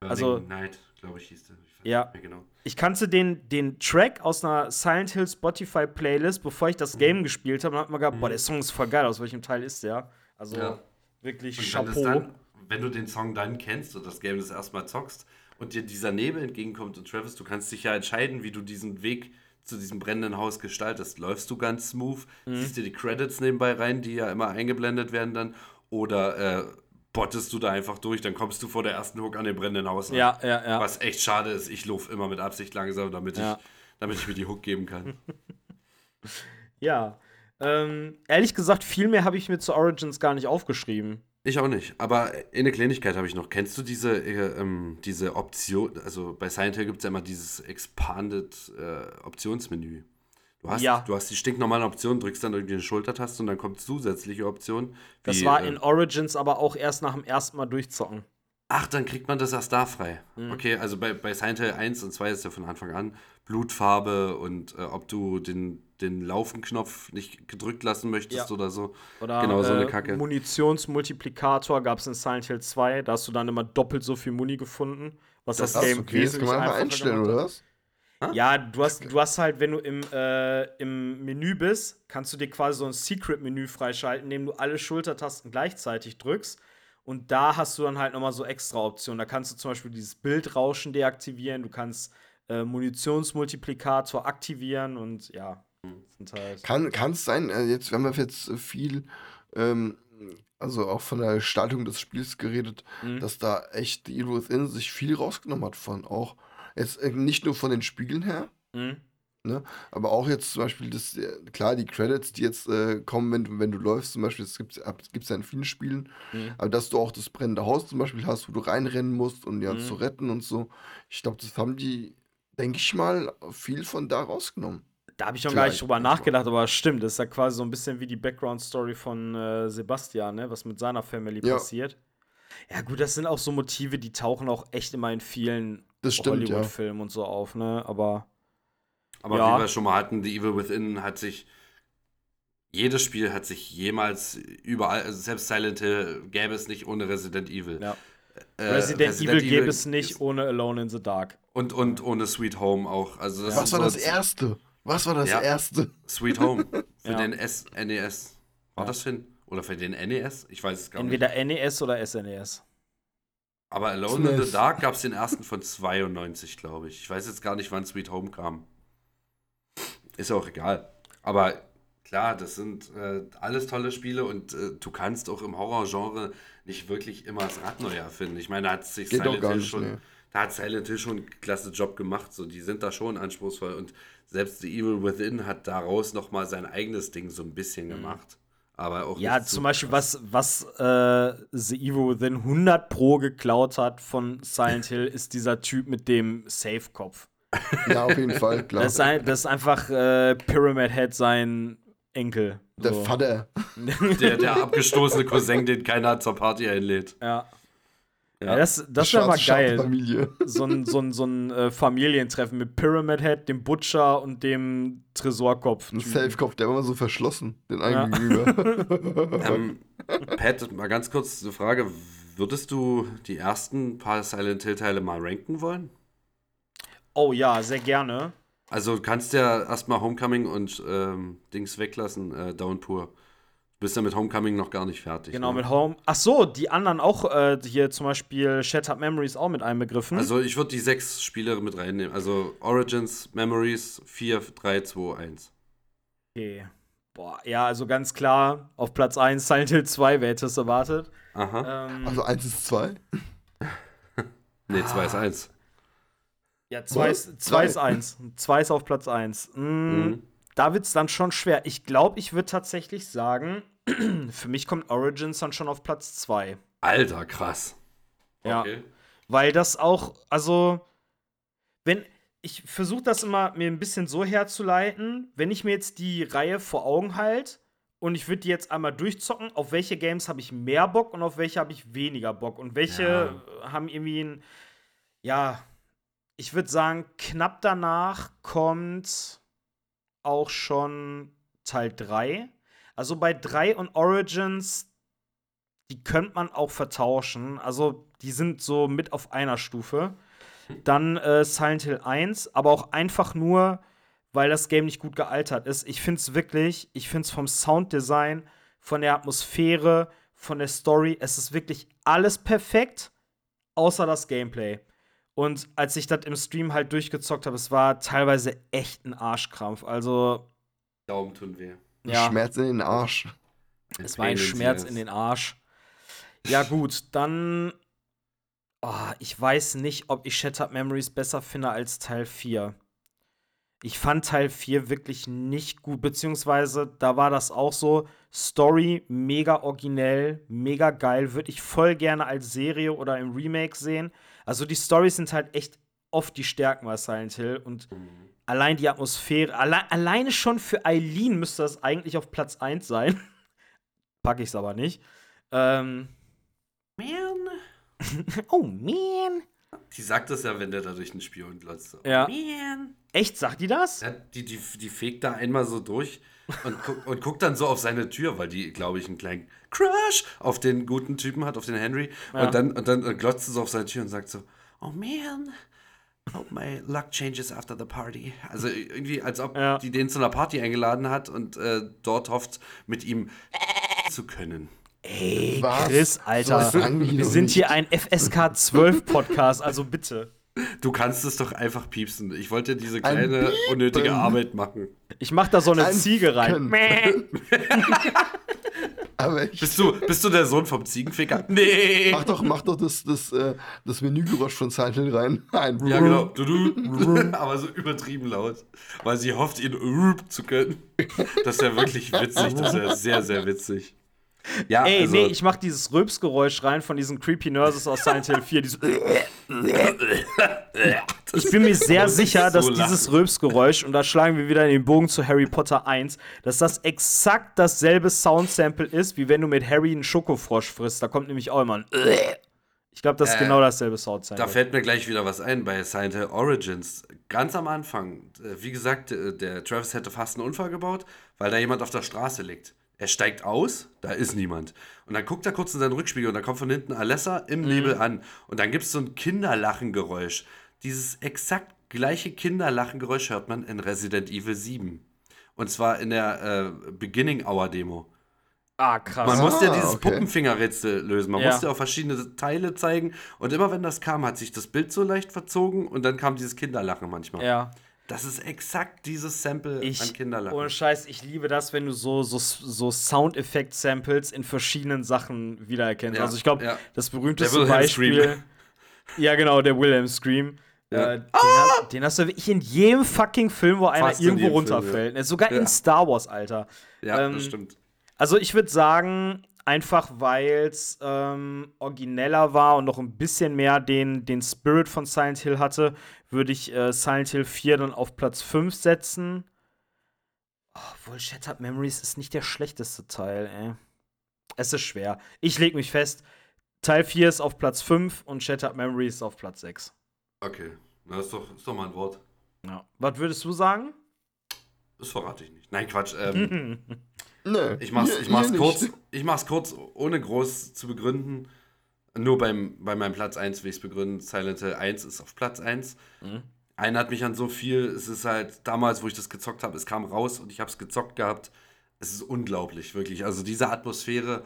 Also- Burning Night, glaube ich, hieß der. Ich Ja. genau. Ich kannte den, den Track aus einer Silent Hill Spotify Playlist, bevor ich das Mhm. Game gespielt habe, und hab mir gedacht, boah, der Song ist voll geil, aus welchem Teil ist der? Also Ja. wirklich Und Chapeau. dann, wenn du den Song dann kennst und das Game das erstmal zockst und dir dieser Nebel entgegenkommt und Travis, du kannst dich ja entscheiden, wie du diesen Weg zu diesem brennenden Haus gestaltest. Läufst du ganz smooth, Mhm. ziehst dir die Credits nebenbei rein, die ja immer eingeblendet werden dann, oder äh, bottest du da einfach durch, dann kommst du vor der ersten Hook an dem brennenden Haus an. ja, ja, ja. Was echt schade ist, ich laufe immer mit Absicht langsam, damit, Ja. ich, damit ich mir die Hook geben kann. Ja. Ähm, ehrlich gesagt, viel mehr habe ich mir zu Origins gar nicht aufgeschrieben. Ich auch nicht. Aber eine Kleinigkeit habe ich noch. Kennst du diese, äh, ähm, diese Option? Also bei Silent Hill gibt es ja immer dieses Expanded äh, Optionsmenü. Du hast, Ja. du hast die stinknormalen Optionen, drückst dann irgendwie eine Schultertaste und dann kommt zusätzliche Optionen. Das war äh, in Origins aber auch erst nach dem ersten Mal durchzocken. Ach, dann kriegt man das erst da frei. Mhm. Okay, also bei, bei Silent Hill 1 und 2 ist ja von Anfang an Blutfarbe und äh, ob du den, den Laufen-Knopf nicht gedrückt lassen möchtest Ja. oder so. Oder Genau so eine äh, Kacke. Munitionsmultiplikator gab es in Silent Hill 2. Da hast du dann immer doppelt so viel Muni gefunden, was das, Das Game okay, das kann wesentlich man einfach einfacher einstellen, oder was? Ja, du hast, du hast halt, wenn du im, äh, im Menü bist, kannst du dir quasi so ein Secret-Menü freischalten, indem du alle Schultertasten gleichzeitig drückst. Und da hast du dann halt nochmal so extra Optionen. Da kannst du zum Beispiel dieses Bildrauschen deaktivieren, du kannst äh, Munitionsmultiplikator aktivieren und ja, sind halt. Kann es sein, äh, jetzt, wir haben jetzt äh, viel, ähm, also auch von der Gestaltung des Spiels geredet, Mhm. dass da echt die Evil Within sich viel rausgenommen hat von auch, jetzt äh, nicht nur von den Spielen her, Mhm. aber auch jetzt zum Beispiel, das, äh, klar, die Credits, die jetzt äh, kommen, wenn du, wenn du läufst, zum Beispiel, das gibt es ja in vielen Spielen, Mhm. aber dass du auch das brennende Haus zum Beispiel hast, wo du reinrennen musst, um ja Mhm. zu retten und so. Ich glaube, das haben die, denke ich mal, viel von da rausgenommen. Da habe ich noch gar nicht drüber nachgedacht, aber stimmt, das ist ja quasi so ein bisschen wie die Background-Story von äh, Sebastian, ne? was mit seiner Family Ja. passiert. Ja, gut, das sind auch so Motive, die tauchen auch echt immer in vielen stimmt, ja. Hollywood-Filmen und so auf, ne? Aber Aber Ja. wie wir schon mal hatten, The Evil Within hat sich. Jedes Spiel hat sich jemals überall, also selbst Silent Hill gäbe es nicht ohne Resident Evil. ja. Äh, Resident, Evil gäbe es nicht ohne Alone in the Dark. Und, und ohne Sweet Home auch. Also das Was war so das erste? Was war das Ja. erste? Sweet Home für Ja. den S NES. War Ja. das hin? Oder für den NES? Ich weiß es gar nicht. Entweder NES oder SNES. Aber Alone in the. Dark gab es den ersten von 92, glaube ich. Ich weiß jetzt gar nicht, wann Sweet Home kam. Ist ja auch egal. Aber Klar, das sind äh, alles tolle Spiele und äh, du kannst auch im Horrorgenre nicht wirklich immer das Rad neu erfinden. Ich meine, da hat sich Geht Silent Hill nicht, schon, nee. da hat Silent Hill schon einen klasse Job gemacht. So, die sind da schon anspruchsvoll und selbst The Evil Within hat daraus nochmal sein eigenes Ding so ein bisschen gemacht. Aber auch. Ja, zum Beispiel, krass. was, was äh, The Evil Within 100 Pro geklaut hat von Silent Hill, ist dieser Typ mit dem Safe-Kopf. Ja, auf jeden Fall, klar. Das ist, ein, das ist einfach äh, Pyramid Head sein Enkel. Der So. Vater. Der, der abgestoßene Cousin, den keiner zur Party einlädt. Ja. Ja. Das, das wäre mal geil. Familie. So ein, so ein, so ein äh, Familientreffen mit Pyramid Head, dem Butcher und dem Tresorkopf. Ein Safe-Kopf, der war immer so verschlossen, den einen Ja. gegenüber. Ähm, Pat, mal ganz kurz eine Frage. Würdest du die ersten paar Silent Hill-Teile mal ranken wollen? Oh ja, sehr gerne. Also du kannst ja erstmal Homecoming und ähm, Dings weglassen, äh, Downpour. Du bist ja mit Homecoming noch gar nicht fertig. Genau, ne? mit Home. Ach so, die anderen auch hier hier zum Beispiel Shattered Memories auch mit einbegriffen. Also ich würde die sechs Spiele mit reinnehmen. Also Origins, Memories, 4, 3, 2, 1. okay. Boah, ja, also ganz klar, auf Platz 1 Silent Hill 2, wer hätte es erwartet? Aha. Ähm, Also eins ist zwei. nee, 2 ist 1. ja, 2 Was? ist, zwei Drei. ist 1. 2 ist auf Platz 1. Mm, Mhm. Da wird es dann schon schwer. Ich glaube, ich würde tatsächlich sagen, für mich kommt Origins dann schon auf Platz 2. Alter, krass. Ja. Okay. Weil das auch, also, wenn, ich versuche das immer mir ein bisschen so herzuleiten, wenn ich mir jetzt die Reihe vor Augen halte und ich würde die jetzt einmal durchzocken, auf welche Games habe ich mehr Bock und auf welche habe ich weniger Bock und welche haben irgendwie ein, ja, ich würde sagen, knapp danach kommt auch schon Teil 3. Also bei 3 und Origins, die könnte man auch vertauschen. Also die sind so mit auf einer Stufe. Dann äh, Silent Hill 1, aber auch einfach nur, weil das Game nicht gut gealtert ist. Ich finde es wirklich, ich finde es vom Sounddesign, von der Atmosphäre, von der Story, es ist wirklich alles perfekt, außer das Gameplay. Und als ich das im Stream halt durchgezockt habe, es war teilweise echt ein Arschkrampf. Also, Daumen tun weh. ja. Schmerz in den Arsch. Es war ein Schmerz in den Arsch. Ja, gut, dann. Oh, ich weiß nicht, ob ich Shattered Memories besser finde als Teil 4. Ich fand Teil 4 wirklich nicht gut, beziehungsweise da war das auch so. Story mega originell, mega geil, würde ich voll gerne als Serie oder im Remake sehen. Also die Storys sind halt echt oft die Stärken bei Silent Hill und allein die Atmosphäre, alle, alleine schon für Eileen müsste das eigentlich auf Platz 1 sein. Pack ich's aber nicht. Ähm, Man. oh man. Die sagt das ja, wenn der da durch den Spion glotzt. Ja. Man. Echt, sagt die das? Ja, die, die, die fegt da einmal so durch und, guck, und guckt dann so auf seine Tür, weil die, glaube ich, einen kleinen Crush auf den guten Typen hat, auf den Henry. Ja. Und dann, und dann äh, glotzt sie so auf seine Tür und sagt so, oh man, hope my luck changes after the party. Also irgendwie, als ob Ja. die den zu einer Party eingeladen hat und äh, dort hofft, mit ihm zu können. Ey, Was? Chris, Alter. Sagen wir sind nicht. hier ein FSK 12 Podcast, also bitte. Du kannst es doch einfach piepsen. Ich wollte diese Ein kleine, unnötige Arbeit machen. Ich mach da so eine Ein Ziege rein. Bist du, bist du der Sohn vom Ziegenficker? Nee! Mach doch, mach doch das, das, äh, das Menügeräusch von Silent Hill rein. Ein Ja, genau. Du, du. Aber so übertrieben laut. Weil sie hofft, ihn zu können. Das ist ja wirklich witzig. Das ist ja sehr, sehr witzig. Ja, Ey, also, nee, ich mach dieses Rülpsgeräusch rein von diesen Creepy Nurses aus Silent Hill 4. Dieses ich bin mir sehr sicher, so dass dieses Rülpsgeräusch, und da schlagen wir wieder den Bogen zu Harry Potter 1, dass das exakt dasselbe Soundsample ist, wie wenn du mit Harry einen Schokofrosch frisst. Da kommt nämlich auch immer ein Ich glaube, das ist Äh, genau dasselbe Soundsample. Da fällt mir gleich wieder was ein bei Silent Hill Origins. Ganz am Anfang, äh, wie gesagt, äh, der Travis hätte fast einen Unfall gebaut, weil da jemand auf der Straße liegt. Er steigt aus, da ist niemand. Und dann guckt er kurz in seinen Rückspiegel und da kommt von hinten Alessa im Nebel an. Und dann gibt es so ein Kinderlachengeräusch. Dieses exakt gleiche Kinderlachengeräusch hört man in Resident Evil 7. Und zwar in der äh, Beginning Hour Demo. ah, krass. Man musste ja Ah, dieses okay. Puppenfingerrätsel lösen. Man Ja. musste auch verschiedene Teile zeigen. Und immer wenn das kam, hat sich das Bild so leicht verzogen und dann kam dieses Kinderlachen manchmal. ja. Das ist exakt dieses Sample Ich, an Kinderlachen. ohne Scheiß, ich liebe das, wenn du so, so, so Soundeffekt-Samples in verschiedenen Sachen wiedererkennst. Ja, also ich glaube, ja. das berühmteste Beispiel. Scream. Ja, genau, der Wilhelm Scream. Ja. Äh, den, hast, den hast du wirklich in jedem fucking Film, wo einer Fast irgendwo Film, runterfällt. Ne, Sogar in Star Wars, Alter. ja, ähm, das stimmt. Also ich würde sagen, einfach weil es ähm, origineller war und noch ein bisschen mehr den, den Spirit von Silent Hill hatte, würde ich äh, Silent Hill 4 dann auf Platz 5 setzen. Oh, Obwohl Shattered Memories ist nicht der schlechteste Teil, ey. Es ist schwer. Ich leg mich fest, Teil 4 ist auf Platz 5 und Shattered Memories ist auf Platz 6. Okay, das ist doch, ist doch mal ein Wort. Ja. Was würdest du sagen? Das verrate ich nicht. Nein, Quatsch. Ähm, Nö. ich, mach's, ich, mach's kurz, nicht. ich mach's kurz, ohne groß zu begründen. Nur beim, bei meinem Platz 1 will ich es begründen. Silent Hill 1 ist auf Platz 1. Mhm. Erinnert mich an so viel. Es ist halt damals, wo ich das gezockt habe, es kam raus und ich habe es gezockt gehabt. Es ist unglaublich, wirklich. Also diese Atmosphäre.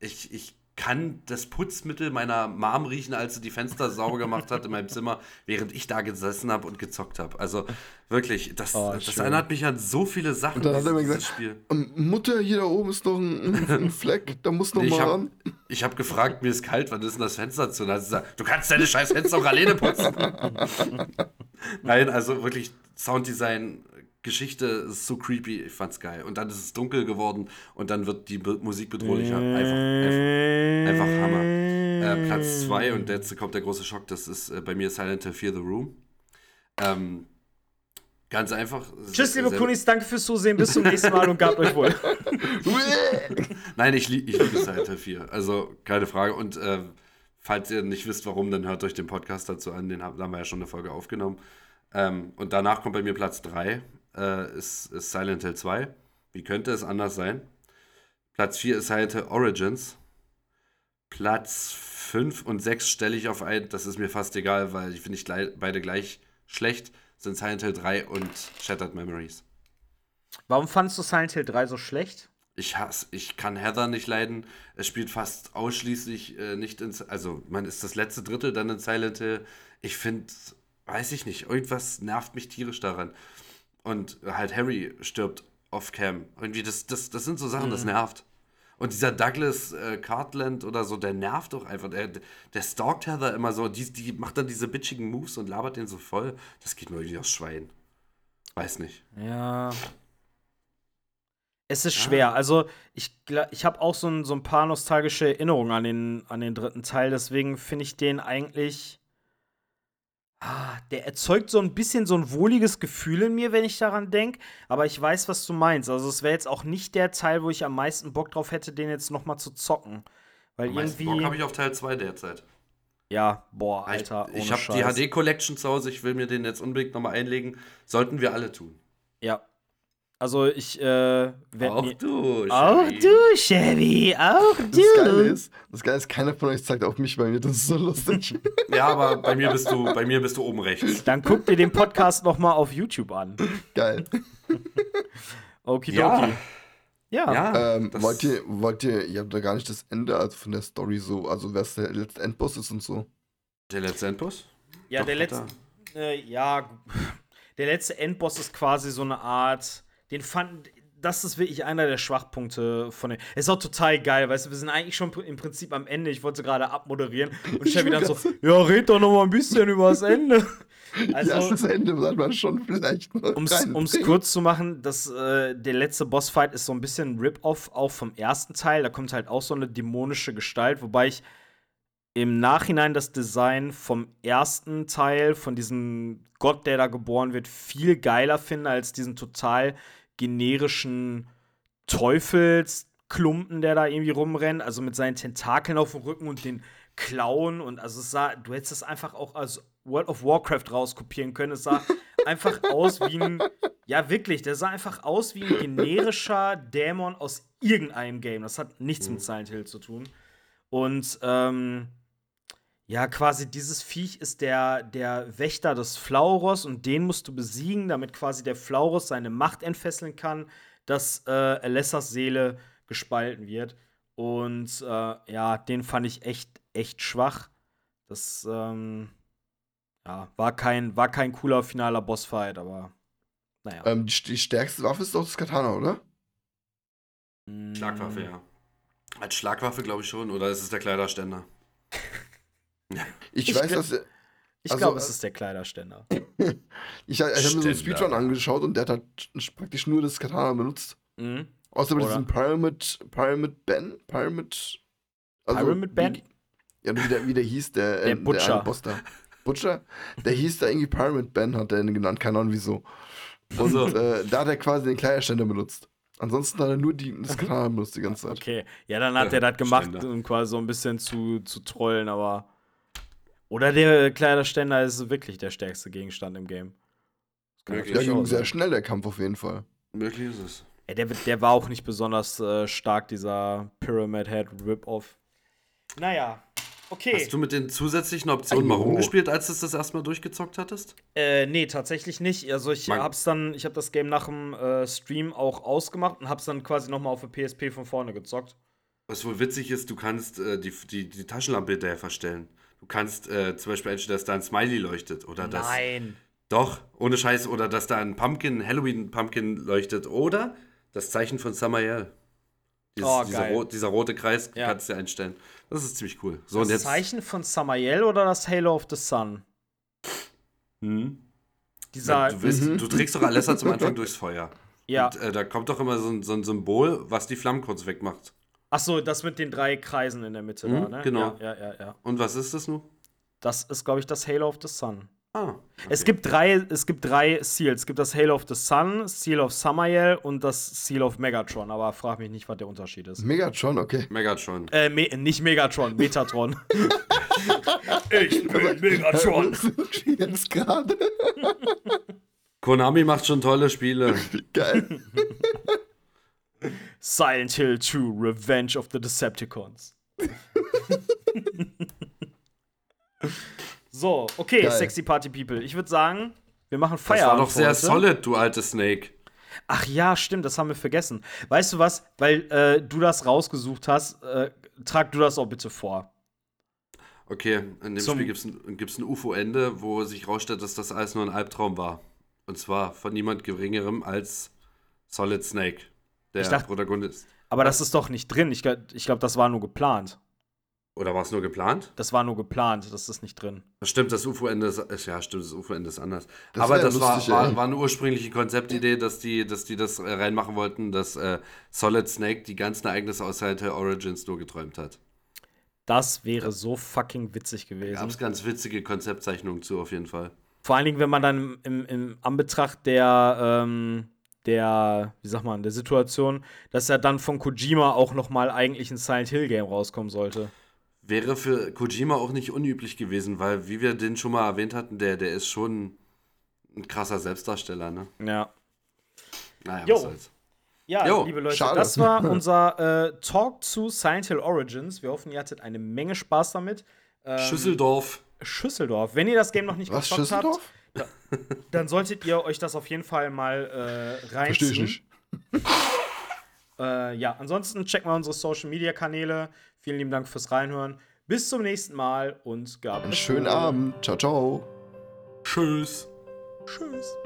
Ich, ich kann das Putzmittel meiner Mom riechen, als sie die Fenster sauber gemacht hat in meinem Zimmer, während ich da gesessen habe und gezockt habe. Also wirklich, das, Oh, das erinnert mich an so viele Sachen. Und dann hat er mir gesagt, Spiel. Ähm, Mutter, hier da oben ist noch ein, ein Fleck, da muss noch Nee, ich mal habe ran. hab gefragt, mir ist kalt, wann ist denn das Fenster zu? Und dann hat sie gesagt, du kannst deine scheiß Fenster auch alleine putzen. Nein, also wirklich Sounddesign, Geschichte ist so creepy, ich fand's geil. Und dann ist es dunkel geworden und dann wird die Be Musik bedrohlicher. Einfach, einfach, Hammer. Äh, Platz 2 und jetzt kommt der große Schock, das ist äh, bei mir Silent Hill 4 The Room. Ähm, ganz einfach. Tschüss, liebe Kunis, danke fürs Zusehen. Bis zum nächsten Mal und gabt euch wohl. Nein, ich, lie- ich liebe Silent Hill 4. Also keine Frage. Und äh, falls ihr nicht wisst, warum, dann hört euch den Podcast dazu an. Den haben wir ja schon eine Folge aufgenommen. Ähm, und danach kommt bei mir Platz 3, äh, ist, ist Silent Hill 2. Wie könnte es anders sein? Platz 4 ist Silent Hill Origins. Platz 5 und 6 stelle ich auf ein. Das ist mir fast egal, weil ich finde ich glei- beide gleich schlecht. Sind Silent Hill 3 und Shattered Memories. Warum fandest du Silent Hill 3 so schlecht? Ich hasse, ich kann Heather nicht leiden. Es spielt fast ausschließlich äh, nicht ins, also man ist das letzte Drittel dann in Silent Hill. Ich finde, weiß ich nicht, irgendwas nervt mich tierisch daran. Und halt Harry stirbt off-cam. Irgendwie, das, das, das sind so Sachen, das nervt. Und dieser Douglas äh, Cartland oder so, der nervt doch einfach. Der, der stalkt Heather immer so. Die, die macht dann diese bitchigen Moves und labert den so voll. Das geht mir irgendwie aufs Schwein. Weiß nicht. Ja. Es ist schwer. Also, ich, ich habe auch so ein, so ein paar nostalgische Erinnerungen an den, an den dritten Teil. Deswegen finde ich den eigentlich. Ah, der erzeugt so ein bisschen so ein wohliges Gefühl in mir, wenn ich daran denke. Aber ich weiß, was du meinst. Also, es wäre jetzt auch nicht der Teil, wo ich am meisten Bock drauf hätte, den jetzt noch mal zu zocken. Weil Am irgendwie. Bock habe ich auf Teil 2 derzeit. ja, boah, Alter. ich ich habe die Scheiß. HD-Collection zu Hause, ich will mir den jetzt unbedingt nochmal einlegen. Sollten wir alle tun. Ja. Also, ich äh, werde Auch du, Auch Chevy. du, Chevy, auch Das Geile du. ist, das Geile ist, keiner von euch zeigt auf mich bei mir, das ist so lustig. Ja, aber bei mir bist du, bei mir bist du oben rechts. Dann guck dir den Podcast noch mal auf YouTube an. Geil. Okidoki. Ja. Ja. Ja, Ähm, wollt ihr, wollt ihr, ihr habt da gar nicht das Ende also von der Story so, also wer der letzte Endboss ist und so. Der letzte Endboss? Ja, Doch, der letzte. Äh, ja, der letzte Endboss ist quasi so eine Art. Den fand. Das ist wirklich einer der Schwachpunkte von dem. Ist auch total geil, weißt du, wir sind eigentlich schon im Prinzip am Ende. Ich wollte gerade abmoderieren und Chevy dann so: Ja, red doch noch mal ein bisschen über das Ende. Also, ja, das Ende sollte man schon vielleicht reinbringen. um's kurz zu machen, das, äh, der letzte Bossfight ist so ein bisschen ein Rip-Off auch vom ersten Teil. Da kommt halt auch so eine dämonische Gestalt, wobei ich im Nachhinein das Design vom ersten Teil, von diesem Gott, der da geboren wird, viel geiler finde als diesen total generischen Teufelsklumpen, der da irgendwie rumrennt, also mit seinen Tentakeln auf dem Rücken und den Klauen und also es sah, du hättest das einfach auch als World of Warcraft rauskopieren können. Es sah einfach aus wie ein, ja wirklich, der sah einfach aus wie ein generischer Dämon aus irgendeinem Game. Das hat nichts mit Silent Hill zu tun. Und ähm, ja, quasi dieses Viech ist der, der Wächter des Flauros und den musst du besiegen, damit quasi der Flauros seine Macht entfesseln kann, dass äh, Alessas Seele gespalten wird. Und äh, ja, den fand ich echt, echt schwach. Das, ähm, ja, war kein, war kein cooler finaler Bossfight, aber naja. Ähm, die, die stärkste Waffe ist doch das Katana, oder? Mm, Schlagwaffe, ja. Als Schlagwaffe glaube ich schon, oder ist es der Kleiderständer? Ich, Ich weiß, dass. Ich also, glaube, äh, es ist der Kleiderständer. Ich, ich habe mir so einen. Speedrun angeschaut und der hat halt praktisch nur das Katana benutzt. Mhm. Außer bei Oder? diesem Pyramid, Pyramid Ben? Pyramid. Pyramid Ben? Wie, ja, wie der, wie der hieß, der, Der äh, Butcher. eine Boss da. Butcher? Der hieß da irgendwie Pyramid Ben, hat er ihn genannt, keine Ahnung wieso. Und So. äh, da hat er quasi den Kleiderständer benutzt. Ansonsten hat er nur die, das Katana benutzt die ganze Zeit. Okay, ja, dann hat Ja, er das gemacht, um quasi so ein bisschen zu, zu trollen, aber. Oder der Kleiderständer ist wirklich der stärkste Gegenstand im Game. Das kann Möglich. Der ging sehr schnell, der Kampf auf jeden Fall. Möglich ist es. Ja, der, der war auch nicht besonders äh, stark, dieser Pyramid Head Rip-Off. Naja, okay. Hast du mit den zusätzlichen Optionen mal rumgespielt, als du es das erstmal durchgezockt hattest? Äh, nee, tatsächlich nicht. Also ich Man- hab's dann, ich hab das Game nach dem äh, Stream auch ausgemacht und hab's dann quasi nochmal auf der PSP von vorne gezockt. Was wohl witzig ist, du kannst äh, die, die, die Taschenlampe hinterher verstellen. Du kannst äh, zum Beispiel einstellen, dass da ein Smiley leuchtet oder das. Nein. Doch, ohne Scheiß. Oder dass da ein Pumpkin, Halloween-Pumpkin leuchtet. Oder das Zeichen von Samael. Dieses, Oh, dieser, ro dieser rote Kreis Ja. kannst du dir einstellen. Das ist ziemlich cool. So, Das und jetzt. Zeichen von Samael oder das Halo of the Sun? Hm? Dieser. du, willst, Mhm. du trägst doch Alessa zum Anfang durchs Feuer. ja. Und äh, da kommt doch immer so ein, so ein Symbol, was die Flammen kurz wegmacht. Achso, das mit den drei Kreisen in der Mitte Mhm, da, ne? genau. Ja, ja, ja, ja. Und was ist das nun? Das ist, glaube ich, das Halo of the Sun. Ah. Es okay. gibt drei, es gibt drei Seals. Es gibt das Halo of the Sun, Seal of Samael und das Seal of Megatron. Aber frag mich nicht, was der Unterschied ist. Megatron, okay. Megatron. Äh, Me nicht Megatron, Metatron. ich bin Megatron. Jetzt gerade. Konami macht schon tolle Spiele. Geil. Silent Hill 2, Revenge of the Decepticons. so, okay, Geil. sexy Party People. Ich würde sagen, wir machen Das war Feierabend. doch sehr heute. solid, du alte Snake. Ach ja, stimmt, das haben wir vergessen. Weißt du was? Weil äh, du das rausgesucht hast, äh, trag du das auch bitte vor. Okay, in dem Zum- Spiel gibt es ein, gibt's ein UFO-Ende, wo sich rausstellt, dass das alles nur ein Albtraum war. Und zwar von niemand Geringerem als Solid Snake, der Ich dachte- Protagonist. Aber das ist doch nicht drin. Ich, ich glaube, das war nur geplant. Oder war es nur geplant? Das war nur geplant, das ist nicht drin. Das stimmt, das UFO-Ende ist, ja, stimmt, das UFO-Ende ist anders. Das Aber das war, lustig, war, war eine ursprüngliche Konzeptidee, dass die, dass die das äh, reinmachen wollten, dass äh, Solid Snake die ganzen Ereignisse aus Silent Hill Origins nur geträumt hat. Das wäre so fucking witzig Gab gewesen. es ganz witzige Konzeptzeichnungen zu, auf jeden Fall. Vor allen Dingen, wenn man dann im, im Anbetracht der, ähm, der, wie sagt man, der Situation, dass ja dann von Kojima auch noch mal eigentlich ein Silent Hill Game rauskommen sollte. Wäre für Kojima auch nicht unüblich gewesen, weil, wie wir den schon mal erwähnt hatten, der, der ist schon ein krasser Selbstdarsteller, ne? Ja. Naja, Jo. was soll's. Ja, Jo, liebe Leute, schade. das war unser äh, Talk zu Silent Hill Origins. Wir hoffen, ihr hattet eine Menge Spaß damit. Ähm, Schüsseldorf. Schüsseldorf. Wenn ihr das Game noch nicht Was, gezockt habt, Dann solltet ihr euch das auf jeden Fall mal äh, reinziehen. Verstehe ich nicht. Äh, ja, ansonsten checken wir unsere Social Media Kanäle. Vielen lieben Dank fürs Reinhören. Bis zum nächsten Mal und gehabt Einen schönen. Abend. Ciao, ciao. Tschüss. Tschüss.